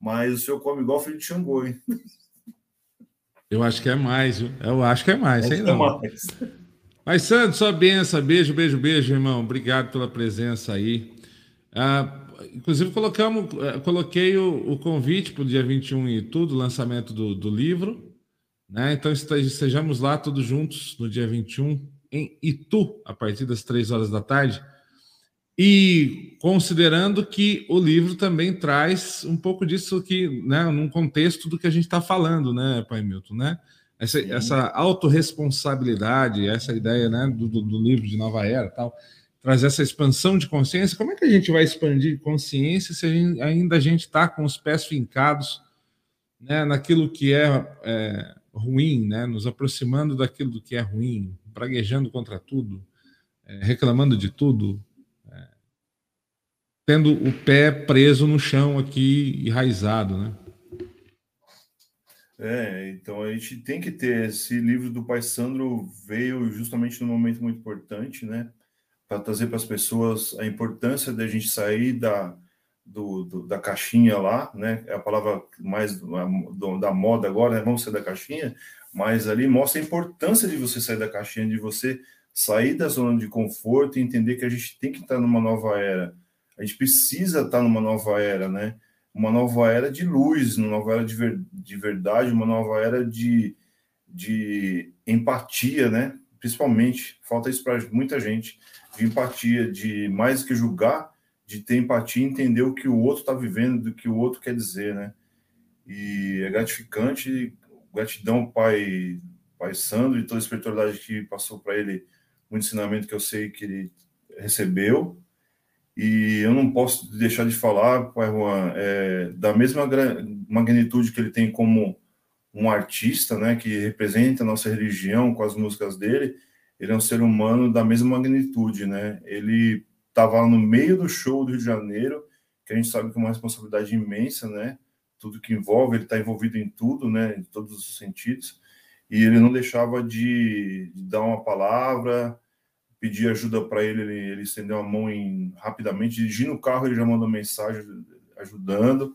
mas o senhor come igual filho de Xangô, hein? (laughs) Eu acho que é mais, viu? Eu acho que é mais, sei é não. Mais. Mas, Sandro, sua benção, beijo, beijo, beijo, irmão. Obrigado pela presença aí. Ah, inclusive, colocamos, eh, coloquei o, o convite para o dia 21 e tudo, lançamento do, do livro. Né? Então, estejamos lá todos juntos no dia 21, em Itu, a partir das 3 horas da tarde. E considerando que o livro também traz um pouco disso que, né, num contexto do que a gente está falando, né, Pai Milton, né? Essa, essa autorresponsabilidade, essa ideia né, do, do, livro de Nova Era tal, traz essa expansão de consciência. Como é que a gente vai expandir consciência se a gente, ainda a gente está com os pés fincados né, naquilo que é, é ruim, né, nos aproximando daquilo que é ruim, praguejando contra tudo, é, reclamando de tudo, tendo o pé preso no chão aqui, enraizado, né? É, então a gente tem que ter esse livro do Pai Sandro veio justamente num momento muito importante, né? Para trazer para as pessoas a importância da gente sair da, do, do, da caixinha lá, né? É a palavra mais do, da moda agora, né? Vamos sair da caixinha, mas ali mostra a importância de você sair da caixinha, de você sair da zona de conforto e entender que a gente tem que estar numa nova era a gente precisa estar numa nova era, né? Uma nova era de luz, uma nova era de, ver, de verdade, uma nova era de, de empatia, né? Principalmente, falta isso para muita gente, de empatia, de mais que julgar, de ter empatia e entender o que o outro está vivendo, do que o outro quer dizer, né? E é gratificante, gratidão pai, pai Sandro e toda a espiritualidade que passou para ele, um ensinamento que eu sei que ele recebeu, e eu não posso deixar de falar, Pai Juan, é, da mesma magnitude que ele tem como um artista, né, que representa a nossa religião com as músicas dele, ele é um ser humano da mesma magnitude, né? Ele estava no meio do show do Rio de Janeiro, que a gente sabe que é uma responsabilidade imensa, né? Tudo que envolve, ele está envolvido em tudo, né? Em todos os sentidos. E ele não deixava de, de dar uma palavra, pedi ajuda para ele, ele, ele estendeu a mão em, rapidamente, dirigindo o carro, ele já mandou mensagem ajudando.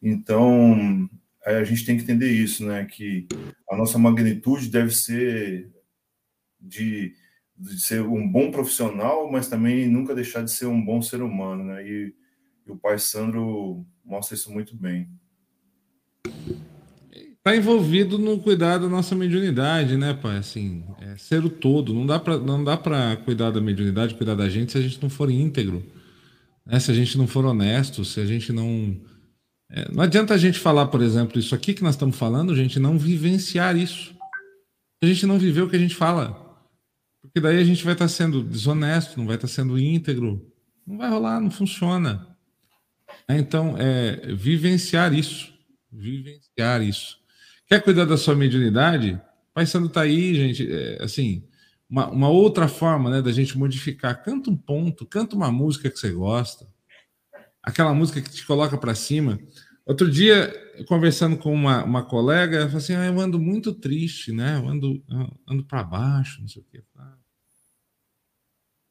Então, a gente tem que entender isso, né? Que a nossa magnitude deve ser de, de ser um bom profissional, mas também nunca deixar de ser um bom ser humano, né? E, e o pai Sandro mostra isso muito bem está envolvido no cuidar da nossa mediunidade, né, pai? Assim, é ser o todo. Não dá para não dá para cuidar da mediunidade, cuidar da gente se a gente não for íntegro, né? Se a gente não for honesto, se a gente não é, não adianta a gente falar, por exemplo, isso aqui que nós estamos falando, gente não vivenciar isso. A gente não viveu o que a gente fala. Porque daí a gente vai estar tá sendo desonesto, não vai estar tá sendo íntegro. Não vai rolar, não funciona. Então, é vivenciar isso. Vivenciar isso. Quer cuidar da sua mediunidade? Pai Santo tá aí, gente. É, assim, uma, uma, outra forma né, da gente modificar. Canta um ponto, canta uma música que você gosta. Aquela música que te coloca para cima. Outro dia, conversando com uma, uma colega, ela falou assim: ah, eu ando muito triste, né? Eu ando, ando para baixo, não sei o quê.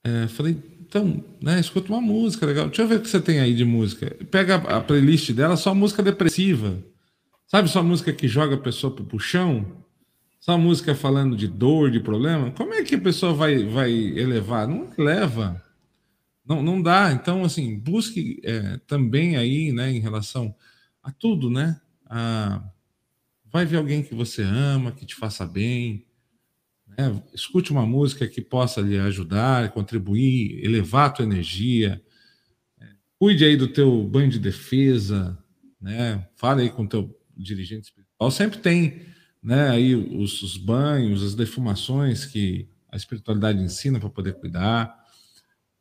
É, falei, então, né, escuta uma música legal. Deixa eu ver o que você tem aí de música. Pega a, a playlist dela, só música depressiva. Sabe só música que joga a pessoa para o chão? Só música falando de dor, de problema? Como é que a pessoa vai, vai elevar? Não eleva. Não, não dá. Então, assim, busque é, também aí, né, em relação a tudo, né? A, vai ver alguém que você ama, que te faça bem. Né? Escute uma música que possa lhe ajudar, contribuir, elevar a tua energia. É, cuide aí do teu banho de defesa, né? Fale aí com teu dirigente espiritual sempre tem né, aí os, os banhos, as defumações que a espiritualidade ensina para poder cuidar.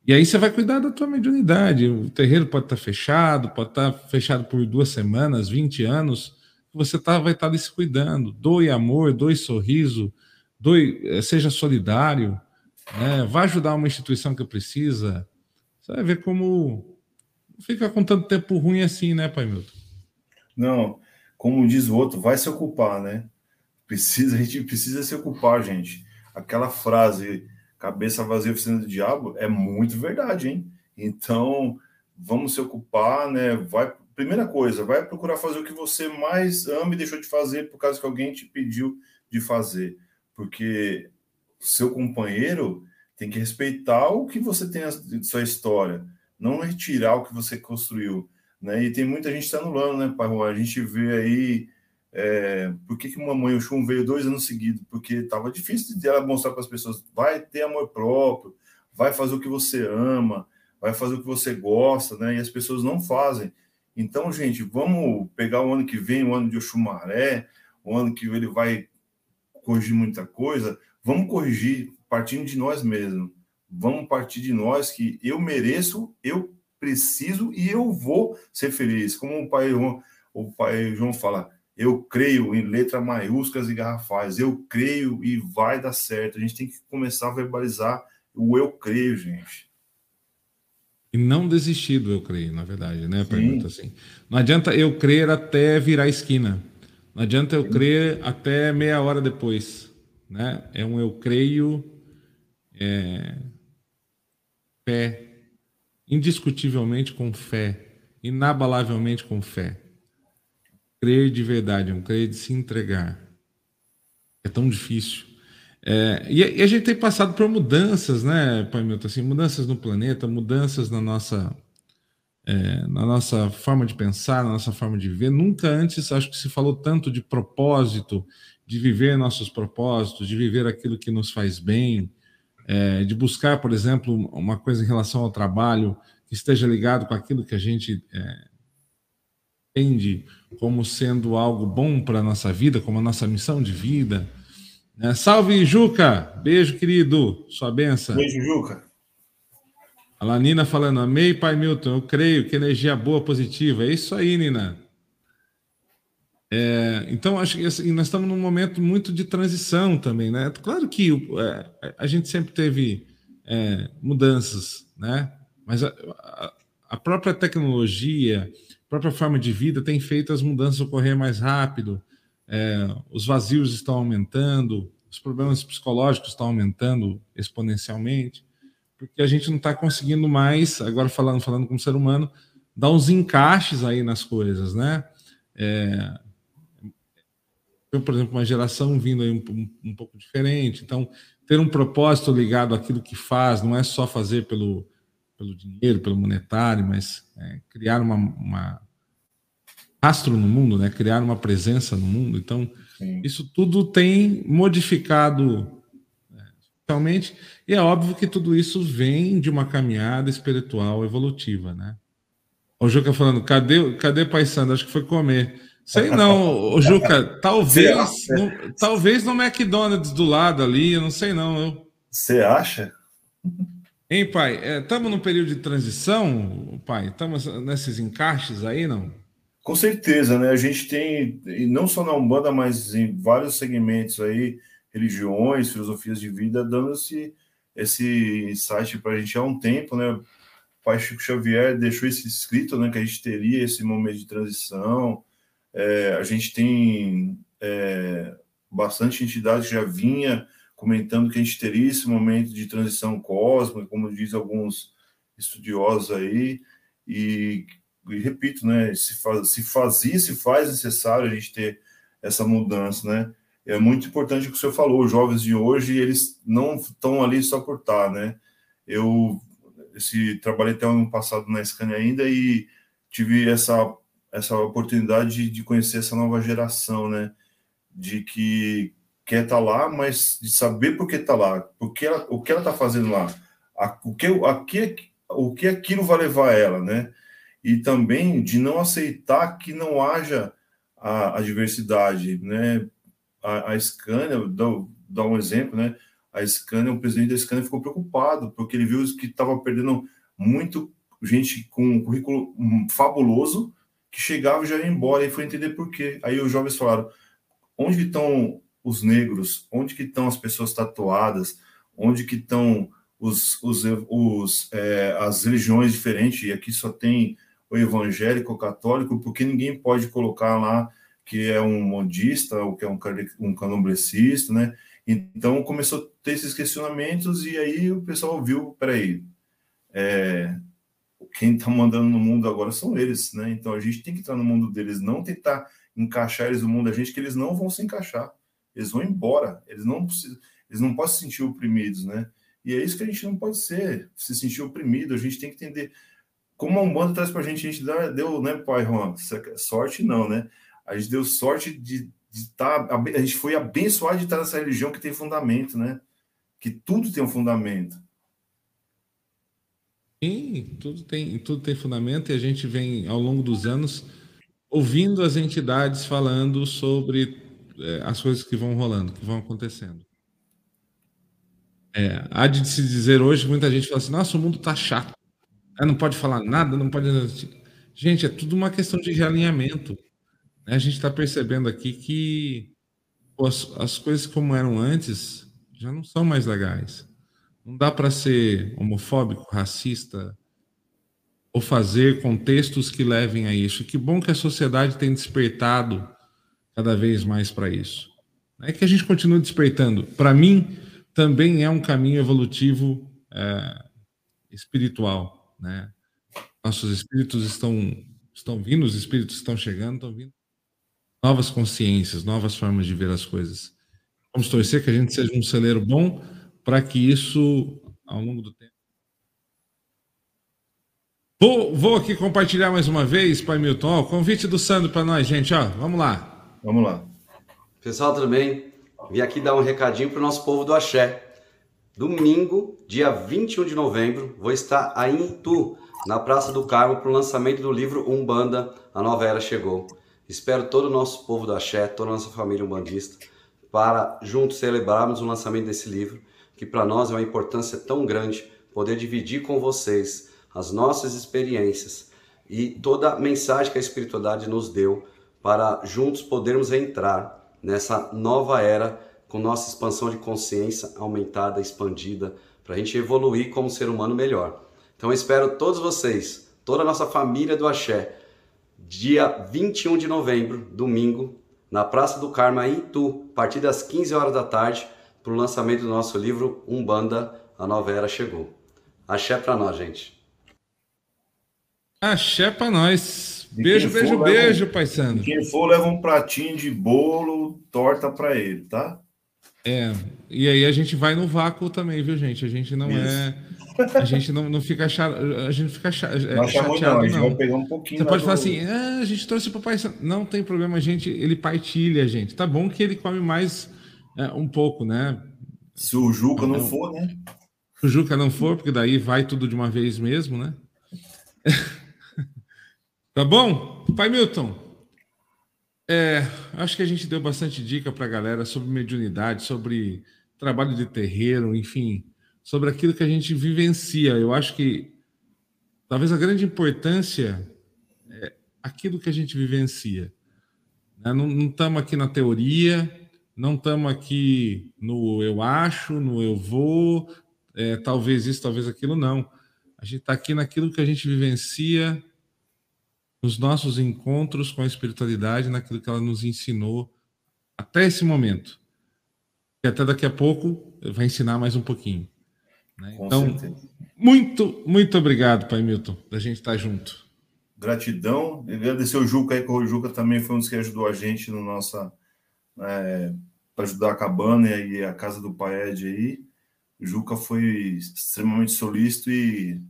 E aí você vai cuidar da tua mediunidade. O terreiro pode estar tá fechado, pode estar tá fechado por duas semanas, 20 anos. Você tá, vai estar tá se cuidando. Doe amor, doe sorriso, doe, eh, seja solidário. Né? Vá ajudar uma instituição que precisa. Você vai ver como fica com tanto tempo ruim assim, né, Pai Milton? Não, como diz o outro, vai se ocupar, né? Precisa, a gente precisa se ocupar, gente. Aquela frase, cabeça vazia oficina do diabo, é muito verdade, hein? Então, vamos se ocupar, né? Vai, primeira coisa, vai procurar fazer o que você mais ama e deixou de fazer por causa que alguém te pediu de fazer. Porque seu companheiro tem que respeitar o que você tem de sua história, não retirar o que você construiu. Né? E tem muita gente se anulando, né, Pai A gente vê aí é, por que, que Mamãe Oxum veio dois anos seguidos? Porque estava difícil de ela mostrar para as pessoas, vai ter amor próprio, vai fazer o que você ama, vai fazer o que você gosta, né? E as pessoas não fazem. Então, gente, vamos pegar o ano que vem, o ano de Oxumaré, o ano que ele vai corrigir muita coisa, vamos corrigir partindo de nós mesmos. Vamos partir de nós que eu mereço, eu preciso e eu vou ser feliz. Como o pai João, o pai João fala, eu creio em letras maiúsculas e garrafais, eu creio e vai dar certo. A gente tem que começar a verbalizar o eu creio, gente. E não desistir do eu creio, na verdade, né? Pergunta assim. Não adianta eu crer até virar esquina. Não adianta eu crer até meia hora depois. Né? É um eu creio é, fé, indiscutivelmente com fé, inabalavelmente com fé. Crer de verdade, é um crer de se entregar. É tão difícil. É, e, e, a gente tem passado por mudanças, né, Pai Milton? Assim, mudanças no planeta, mudanças na nossa é, na nossa forma de pensar, na nossa forma de viver. Nunca antes acho que se falou tanto de propósito, de viver nossos propósitos, de viver aquilo que nos faz bem, é, de buscar, por exemplo, uma coisa em relação ao trabalho que esteja ligado com aquilo que a gente é, entende como sendo algo bom para a nossa vida, como a nossa missão de vida. Né? Salve, Juca! Beijo, querido. Sua benção. Beijo, Juca. A Lanina falando, amei, pai Milton, eu creio que energia boa, positiva. É isso aí, Nina. É, então, acho que assim, nós estamos num momento muito de transição também, né? Claro que é, a gente sempre teve é, mudanças, né? Mas a, a, própria tecnologia, a própria forma de vida tem feito as mudanças ocorrer mais rápido, é, os vazios estão aumentando, os problemas psicológicos estão aumentando exponencialmente porque a gente não está conseguindo mais, agora falando, falando como ser humano, dar uns encaixes aí nas coisas, né? É, por exemplo, uma geração vindo aí um, um, um, pouco diferente, então ter um propósito ligado àquilo que faz, não é só fazer pelo, pelo dinheiro, pelo monetário, mas é, criar uma, uma rastro no mundo, né? Criar uma presença no mundo. Então, Sim. isso tudo tem modificado Realmente, e é óbvio que tudo isso vem de uma caminhada espiritual evolutiva, né? O Juca falando, cadê, cadê Pai? Acho que foi comer. Sei não, o Juca, talvez, no, talvez no McDonald's do lado ali, eu não sei não. Você acha? Hein, pai? Estamos é, num período de transição, pai? Estamos nesses encaixes aí, não? Com certeza, né? A gente tem, e não só na Umbanda, mas em vários segmentos aí, religiões, filosofias de vida, dando esse, esse insight para a gente há um tempo, né? O pai Chico Xavier deixou esse escrito, né? Que a gente teria esse momento de transição. É, a gente tem é, bastante entidade que já vinha comentando que a gente teria esse momento de transição cósmica, como diz alguns estudiosos aí, e, e repito, né? Se, faz, se fazia, se faz necessário a gente ter essa mudança, né? é muito importante o que o senhor falou. Os jovens de hoje, eles não estão ali só por estar, né? Eu esse, trabalhei até ano passado na Scania ainda e tive essa, essa oportunidade de conhecer essa nova geração, né? De que quer estar tá lá, mas de saber por que está lá, porque ela, o que ela está fazendo lá, a, o, que, a, que, o que aquilo vai levar ela, né? E também de não aceitar que não haja a, a diversidade, né? a, a Scania, dou um exemplo, né? A Scania, o presidente da Scania ficou preocupado, porque ele viu que estava perdendo muito gente com um currículo fabuloso, que chegava e já ia embora, e foi entender por quê. Aí os jovens falaram, onde estão os negros? Onde que estão as pessoas tatuadas? Onde que estão os, os, os é, as religiões diferentes? E aqui só tem o evangélico, o católico, porque ninguém pode colocar lá que é um modista, ou que é um, um canomblecista, né? Então começou a ter esses questionamentos e aí o pessoal viu, peraí, é, quem está mandando no mundo agora são eles, né? Então a gente tem que estar no mundo deles, não tentar encaixar eles no mundo da gente, que eles não vão se encaixar, eles vão embora, eles não precisam, eles não podem se sentir oprimidos, né? E é isso que a gente não pode ser, se sentir oprimido, a gente tem que entender como a Umbanda traz para a gente, a gente deu, né, pai Juan? Sorte não, né? a gente deu sorte de estar. Tá, a gente foi abençoado de estar nessa religião que tem fundamento, né? Que tudo tem um fundamento. Sim, tudo tem, tudo tem fundamento e a gente vem, ao longo dos anos, ouvindo as entidades falando sobre é, as coisas que vão rolando, que vão acontecendo. É, há de se dizer hoje, muita gente fala assim, nossa, o mundo tá chato. Não pode falar nada, não pode... Gente, é tudo uma questão de realinhamento. Né? A gente está percebendo aqui que as, as coisas como eram antes já não são mais legais. Não dá para ser homofóbico, racista, ou fazer contextos que levem a isso. Que bom que a sociedade tem despertado cada vez mais para isso. É que a gente continue despertando. Para mim, também é um caminho evolutivo é, espiritual. Né? Nossos espíritos estão, estão vindo, os espíritos estão chegando, estão vindo. Novas consciências, novas formas de ver as coisas. Vamos torcer que a gente seja um celeiro bom para que isso, ao longo do tempo. Vou, vou aqui compartilhar mais uma vez, Pai Milton, ó, o convite do Sandro para nós, gente. Ó, vamos lá. Vamos lá. Pessoal, tudo bem? Vim aqui dar um recadinho para o nosso povo do Axé. Domingo, dia 21 de novembro, vou estar aí em Itu, na Praça do Carmo, para o lançamento do livro Umbanda, A Nova Era Chegou. Espero todo o nosso povo do Axé, toda a nossa família umbandista, para juntos celebrarmos o lançamento desse livro que para nós é uma importância tão grande poder dividir com vocês as nossas experiências e toda a mensagem que a espiritualidade nos deu para juntos podermos entrar nessa nova era com nossa expansão de consciência aumentada, expandida, para a gente evoluir como ser humano melhor. Então eu espero todos vocês, toda a nossa família do Axé, dia 21 de novembro, domingo, na Praça do Carmo, em Itu, a partir das 15 horas da tarde, para o lançamento do nosso livro Umbanda, a nova era chegou. Axé para nós, gente. Axé para nós. Beijo, beijo, for, beijo, Pai Sandro. Quem for, leva um pratinho de bolo, torta para ele, tá? É, e aí a gente vai no vácuo também, viu, gente? A gente não Isso. é. A gente não, não fica chato, a gente fica chateado, não, chateado, não. A gente não. vai pegar um pouquinho. Você pode falar assim, ah, a gente trouxe para o Pai Sandro. Não tem problema, a gente, ele partilha, gente. Tá bom que ele come mais é, um pouco, né? Se o Juca não, não for, né? Se o Juca não for, porque daí vai tudo de uma vez mesmo, né? (laughs) tá bom? Pai Milton, é, acho que a gente deu bastante dica para a galera sobre mediunidade, sobre trabalho de terreiro, enfim, sobre aquilo que a gente vivencia. Eu acho que talvez a grande importância é aquilo que a gente vivencia. Né? Não estamos aqui na teoria, não estamos aqui no eu acho, no eu vou, é, talvez isso, talvez aquilo, não. A gente está aqui naquilo que a gente vivencia nos nossos encontros com a espiritualidade, naquilo que ela nos ensinou até esse momento. E até daqui a pouco vai ensinar mais um pouquinho. Né? Então, certeza. muito, muito obrigado, Pai Milton, da gente estar junto. Gratidão. Agradecer o Juca aí, que o Juca também foi um dos que ajudou a gente no nossa é, para ajudar a cabana e a casa do pai Ed aí. O Juca foi extremamente solícito e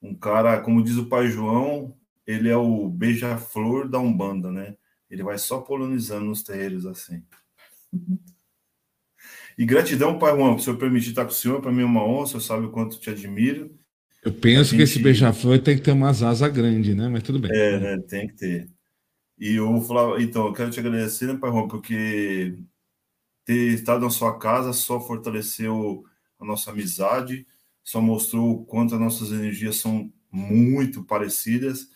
um cara, como diz o pai João, ele é o beija-flor da Umbanda, né? Ele vai só polonizando os terreiros assim. (laughs) E gratidão, Pai Juan, por o senhor permitir estar com o senhor. Para mim é uma honra, o senhor sabe o quanto te admiro. Eu penso gente... que esse beija-flor tem que ter umas asas grandes, né? Mas tudo bem. É, né? Tem que ter. E eu vou falar, então, eu quero te agradecer, né, Pai Juan, porque ter estado na sua casa só fortaleceu a nossa amizade, só mostrou o quanto as nossas energias são muito parecidas.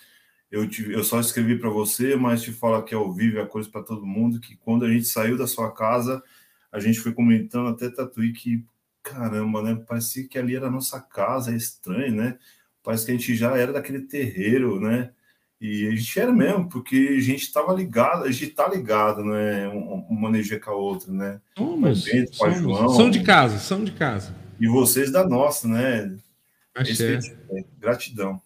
Eu, te, eu só escrevi para você, mas te falo que ao vivo é coisa para todo mundo, que quando a gente saiu da sua casa, a gente foi comentando até Tatuí que, caramba, né? Parecia que ali era a nossa casa, é estranho, né? Parece que a gente já era daquele terreiro, né? E a gente era mesmo, porque a gente estava ligado, a gente está ligado, né? Uma energia com a outra, né? Somos, Bento, somos, João, são de casa, são de casa. E vocês da nossa, né? Esse, é, gratidão.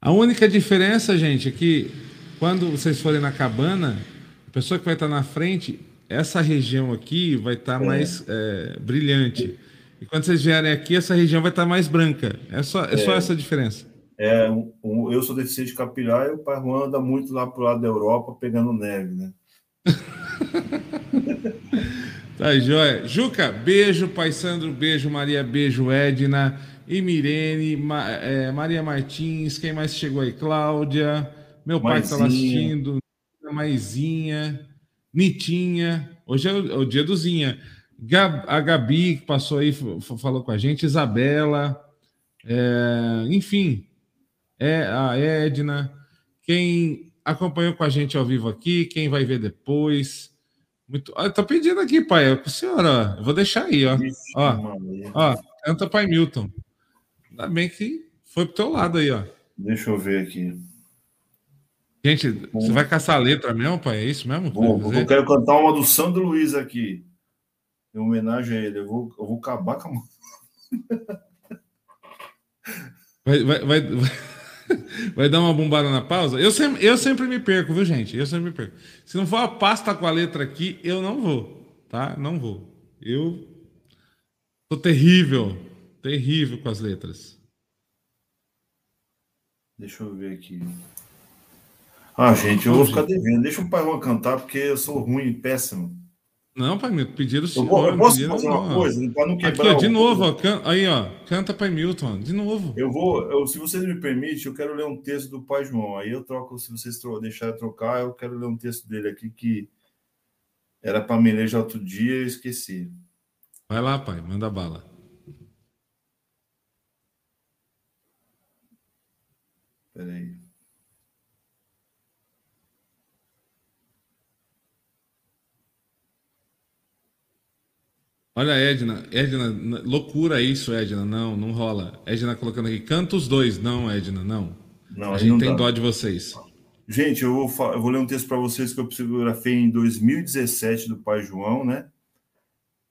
A única diferença, gente, é que quando vocês forem na cabana, a pessoa que vai estar na frente, essa região aqui vai estar é. mais é, brilhante. E quando vocês vierem aqui, essa região vai estar mais branca. É só, é, só é. essa diferença. É, um, eu sou deficiente capilar e o pai Juan anda muito lá pro lado da Europa pegando neve, né? (laughs) tá, joia. Juca, beijo, Pai Sandro, beijo, Maria, beijo, Edna. Imirene, Ma, é, Maria Martins, quem mais chegou aí? Cláudia, meu pai está lá assistindo, Maizinha, Nitinha, hoje é o, é o dia do Zinha. Gab, a Gabi, que passou aí, falou com a gente, Isabela, é, enfim, é a Edna, quem acompanhou com a gente ao vivo aqui, quem vai ver depois. Muito. Ah, tô pedindo aqui, pai, é com a senhora. Eu vou deixar aí, ó. ó, ó, canta pai Milton. Ainda bem que foi pro teu lado aí, ó. Deixa eu ver aqui. Gente, você vai caçar a letra mesmo, pai? É isso mesmo? Vou, eu quero cantar uma do Sandro Luiz aqui. Em homenagem a ele. Eu vou, eu vou acabar com a mão. Vai, vai, vai, (laughs) vai, dar uma bombada na pausa? Eu sempre, eu sempre me perco, viu, gente? Eu sempre me perco. Se não for a pasta com a letra aqui, eu não vou, tá? Não vou. Eu tô terrível, terrível com as letras. Deixa eu ver aqui. Ah, gente, eu vou ficar devendo. Deixa o pai Juan cantar, porque eu sou ruim, péssimo. Não, Pai Milton, pediram o senhor. Eu, eu posso fazer uma não. coisa, para não quebrar. Aqui, ó, de novo, ó, can... aí, ó, canta Pai Milton, de novo. Eu vou, eu, se vocês me permitem, eu quero ler um texto do Pai João. Aí eu troco, se vocês deixarem trocar, eu quero ler um texto dele aqui que era para me ler já outro dia e esqueci. Vai lá, pai, manda bala. Peraí. Olha, Edna, Edna, loucura isso, Edna. Não, não rola. Edna colocando aqui, canta os dois. Não, Edna, não. não a gente tem dá. dó de vocês. Gente, eu vou, eu vou ler um texto para vocês que eu psicografei em 2017 do pai João, né?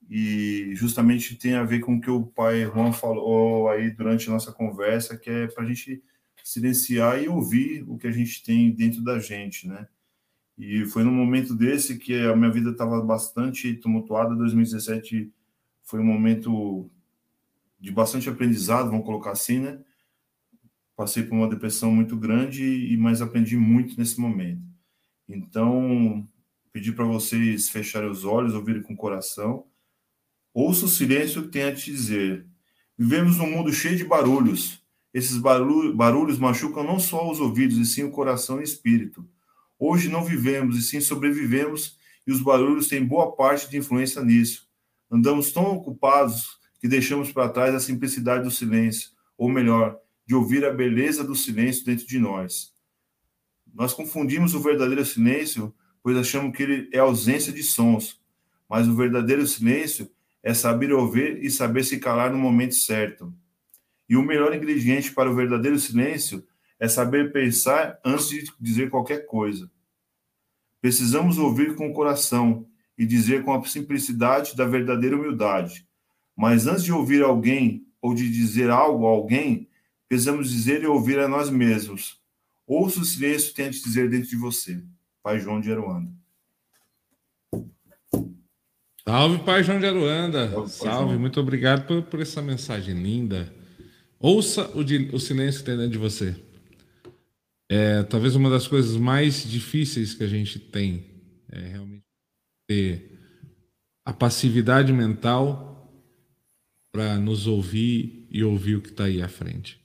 E justamente tem a ver com o que o pai João falou aí durante a nossa conversa, que é para a gente silenciar e ouvir o que a gente tem dentro da gente, né? E foi num momento desse que a minha vida estava bastante tumultuada. 2017 foi um momento de bastante aprendizado, vamos colocar assim, né? Passei por uma depressão muito grande e mas aprendi muito nesse momento. Então, pedi para vocês fecharem os olhos, ouvirem com o coração. Ouça o silêncio que tem a te dizer. Vivemos num mundo cheio de barulhos. Esses barulhos machucam não só os ouvidos, e sim o coração e o espírito. Hoje não vivemos, e sim sobrevivemos, e os barulhos têm boa parte de influência nisso. Andamos tão ocupados que deixamos para trás a simplicidade do silêncio, ou melhor, de ouvir a beleza do silêncio dentro de nós. Nós confundimos o verdadeiro silêncio, pois achamos que ele é ausência de sons, mas o verdadeiro silêncio é saber ouvir e saber se calar no momento certo. E o melhor ingrediente para o verdadeiro silêncio é saber pensar antes de dizer qualquer coisa. Precisamos ouvir com o coração e dizer com a simplicidade da verdadeira humildade. Mas antes de ouvir alguém ou de dizer algo a alguém, precisamos dizer e ouvir a nós mesmos. Ouça o silêncio que tem a te dizer dentro de você. Pai João de Aruanda. Salve, Pai João de Aruanda. Salve, Salve. muito obrigado por, por, essa mensagem linda. Ouça o, de, o silêncio que tem dentro de você. É, talvez uma das coisas mais difíceis que a gente tem é realmente ter a passividade mental para nos ouvir e ouvir o que está aí à frente.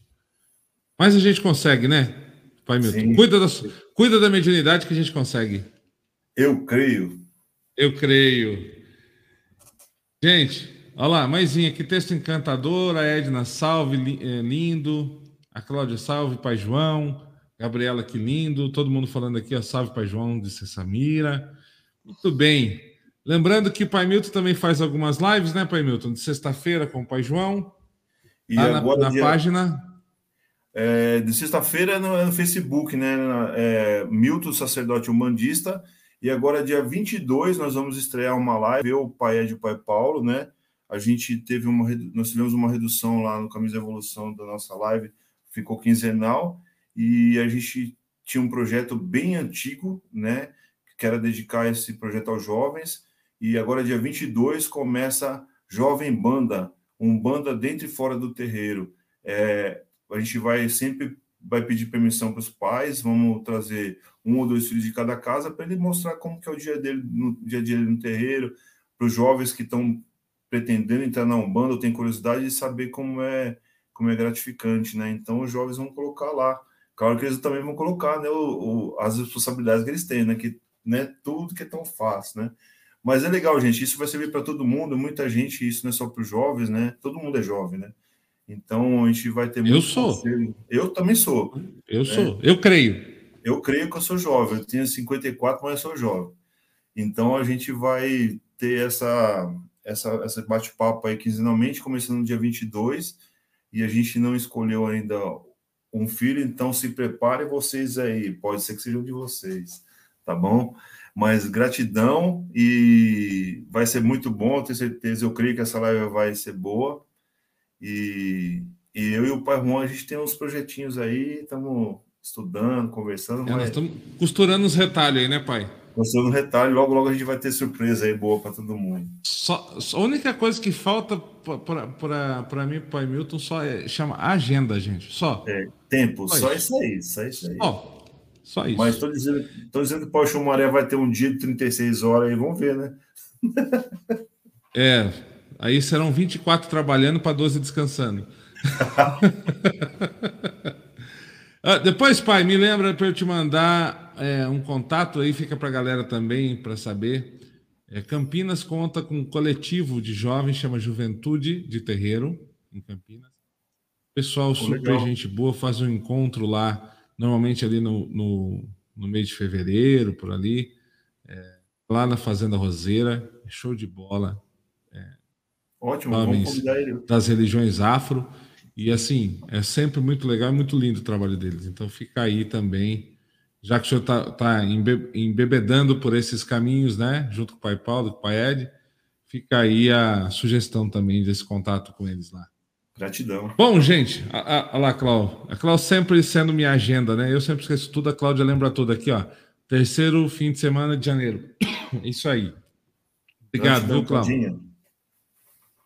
Mas a gente consegue, né, Pai Milton? Cuida da, cuida da mediunidade que a gente consegue. Eu creio. Eu creio. Gente, olha lá, mãezinha, que texto encantador. A Edna, salve, é, lindo. A Cláudia, salve, Pai João. Gabriela, que lindo. Todo mundo falando aqui, ó, salve Pai João, disse Samira. Muito bem. Lembrando que o Pai Milton também faz algumas lives, né, Pai Milton? De sexta-feira com o Pai João. E agora, na, na dia, página. É, de sexta-feira no, no, Facebook, né? É, Milton, sacerdote humanista. E agora, dia 22, nós vamos estrear uma live, eu, o Pai Ed e o Pai Paulo, né? A gente teve uma, nós tivemos uma redução lá no Caminho da Evolução da nossa live, ficou quinzenal e a gente tinha um projeto bem antigo, né, que era dedicar esse projeto aos jovens, e agora dia 22 começa Jovem Banda, um banda dentro e fora do terreiro. É, a gente vai sempre vai pedir permissão para os pais, vamos trazer um ou dois filhos de cada casa para ele mostrar como que é o dia dele no dia a dia no terreiro, para os jovens que estão pretendendo entrar na Umbanda ou têm curiosidade de saber como é como é gratificante, né? Então os jovens vão colocar lá. Claro que eles também vão colocar né, o, o, as responsabilidades que eles têm, né? Que né, tudo que é tão fácil, né? Mas é legal, gente. Isso vai servir para todo mundo. Muita gente, isso não é só para os jovens, né? Todo mundo é jovem, né? Então a gente vai ter. Eu sou. Eu também sou. Eu né? sou. Eu creio. Eu creio que eu sou jovem. Eu tenho 54, mas eu sou jovem. Então a gente vai ter essa essa, essa bate-papo aí quinzenalmente, começando no dia 22, e a gente não escolheu ainda um filho, então se preparem vocês aí, pode ser que sejam de vocês, tá bom? Mas gratidão e vai ser muito bom, tenho certeza, eu creio que essa live vai ser boa. E, e eu e o Pai Juan, a gente tem uns projetinhos aí, estamos estudando, conversando. É, mas... Nós estamos costurando os retalhos aí, né, pai? Mostrando um retalho, logo, logo a gente vai ter surpresa aí boa para todo mundo. Só, a única coisa que falta para mim, para Milton, só é, chama agenda, gente. Só. É, tempo, só, só isso. aí, só isso aí. Ó, só isso. Mas estou dizendo, tô dizendo que o Paulo Chumaré vai ter um dia de 36 horas aí, vamos ver, né? (laughs) é, aí serão 24 trabalhando para 12 descansando. (laughs) (laughs) ah, depois, pai, me lembra para eu te mandar é, um contato aí, fica para a galera também para saber. É, Campinas conta com um coletivo de jovens, chama Juventude de Terreiro, em Campinas. Pessoal super legal. gente boa, faz um encontro lá, normalmente ali no, no, no mês de fevereiro, por ali, é, lá na Fazenda Roseira, show de bola. É, Ótimo, jovens das religiões afro. E assim, é sempre muito legal e muito lindo o trabalho deles. Então fica aí também já que o senhor está tá embebedando por esses caminhos, né, junto com o pai Paulo, com o pai Ed, fica aí a sugestão também desse contato com eles lá. Gratidão. Bom, gente, olha lá, Cláudio. A Cláudia sempre sendo minha agenda, né? Eu sempre esqueço tudo, a Cláudia lembra tudo aqui, ó. Terceiro fim de semana de janeiro. (coughs) Isso aí. Obrigado, viu, Cláudio?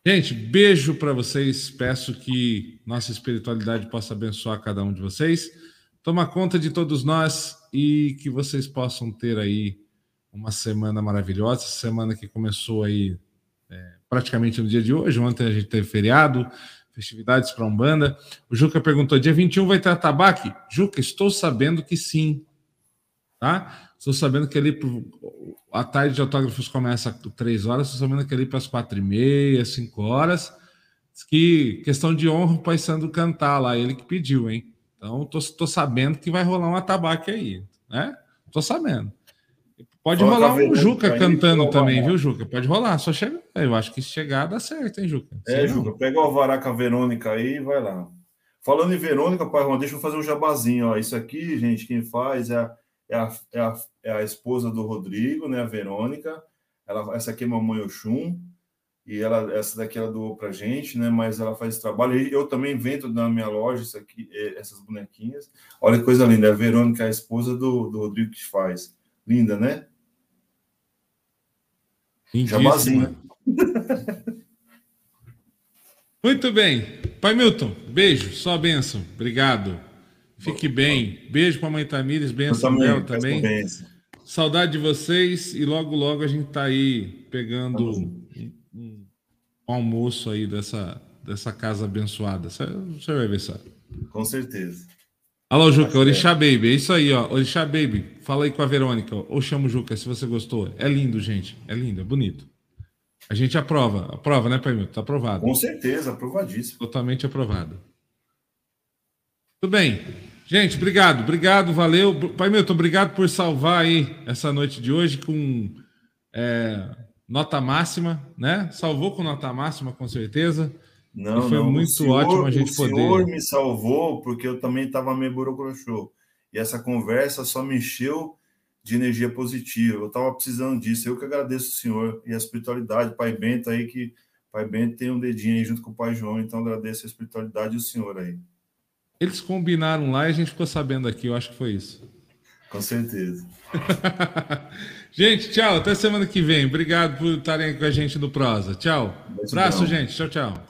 Gente, beijo para vocês. Peço que nossa espiritualidade possa abençoar cada um de vocês. Toma conta de todos nós e que vocês possam ter aí uma semana maravilhosa, semana que começou aí é, praticamente no dia de hoje. Ontem a gente teve feriado, festividades para Umbanda. O Juca perguntou: dia 21 vai ter atabaque? Juca, estou sabendo que sim. Tá? Estou sabendo que ali a tarde de autógrafos começa às três horas, estou sabendo que ali para as quatro e meia, cinco horas. Que questão de honra o Pai Sandro cantar lá, ele que pediu, hein? Então, tô sabendo que vai rolar um atabaque aí, né? Tô sabendo. Pode Fala rolar um Juca cantando também, viu, Juca? Pode rolar, só chega. Eu acho que chegar dá certo, hein, Juca? É, Juca, pega o Alvará com a Verônica aí e vai lá. Falando em Verônica, pai Juan, deixa eu fazer um jabazinho. Ó. Isso aqui, gente, quem faz é a, é a, é a, é a esposa do Rodrigo, né? A Verônica. Ela, essa aqui é Mamãe Oxum e ela essa daqui ela doou para gente, né? Mas ela faz esse trabalho. E eu também vendo na minha loja isso aqui, é, essas bonequinhas. Olha que coisa linda. É a Verônica, a esposa do, do Rodrigo que faz. Linda, né? Jabazinho. (laughs) Muito bem. Pai Milton, beijo, só benção. Obrigado. Fique bem. Beijo para a mãe Tamires, benção dela também. Saudade de vocês e logo, logo a gente está aí pegando um, almoço aí dessa, dessa casa abençoada. Você vai ver só. Com certeza. Alô, Juca, Orixá Baby, é isso aí, ó. Orixá Baby, fala aí com a Verônica, ou chama o Juca se você gostou. É lindo, gente. É lindo, é bonito. A gente aprova. Aprova, né, Pai Milton? Tá aprovado. Com certeza, aprovadíssimo. Totalmente aprovado. Tudo bem. Gente, obrigado, obrigado, valeu. Pai Milton, obrigado por salvar aí essa noite de hoje com é, nota máxima, né? Salvou com nota máxima, com certeza. Não, e foi não. muito senhor, ótimo a gente poder. O senhor me salvou porque eu também estava meio burocrochô. E essa conversa só me encheu de energia positiva. Eu estava precisando disso. Eu que agradeço o senhor e a espiritualidade, Pai Bento aí que Pai Bento tem um dedinho aí junto com o Pai João, então agradeço a espiritualidade e o senhor aí. Eles combinaram lá e a gente ficou sabendo aqui, eu acho que foi isso. Com certeza. (laughs) gente, tchau. Até semana que vem. Obrigado por estarem com a gente no Prosa. Tchau. Abraço, gente. Tchau, tchau.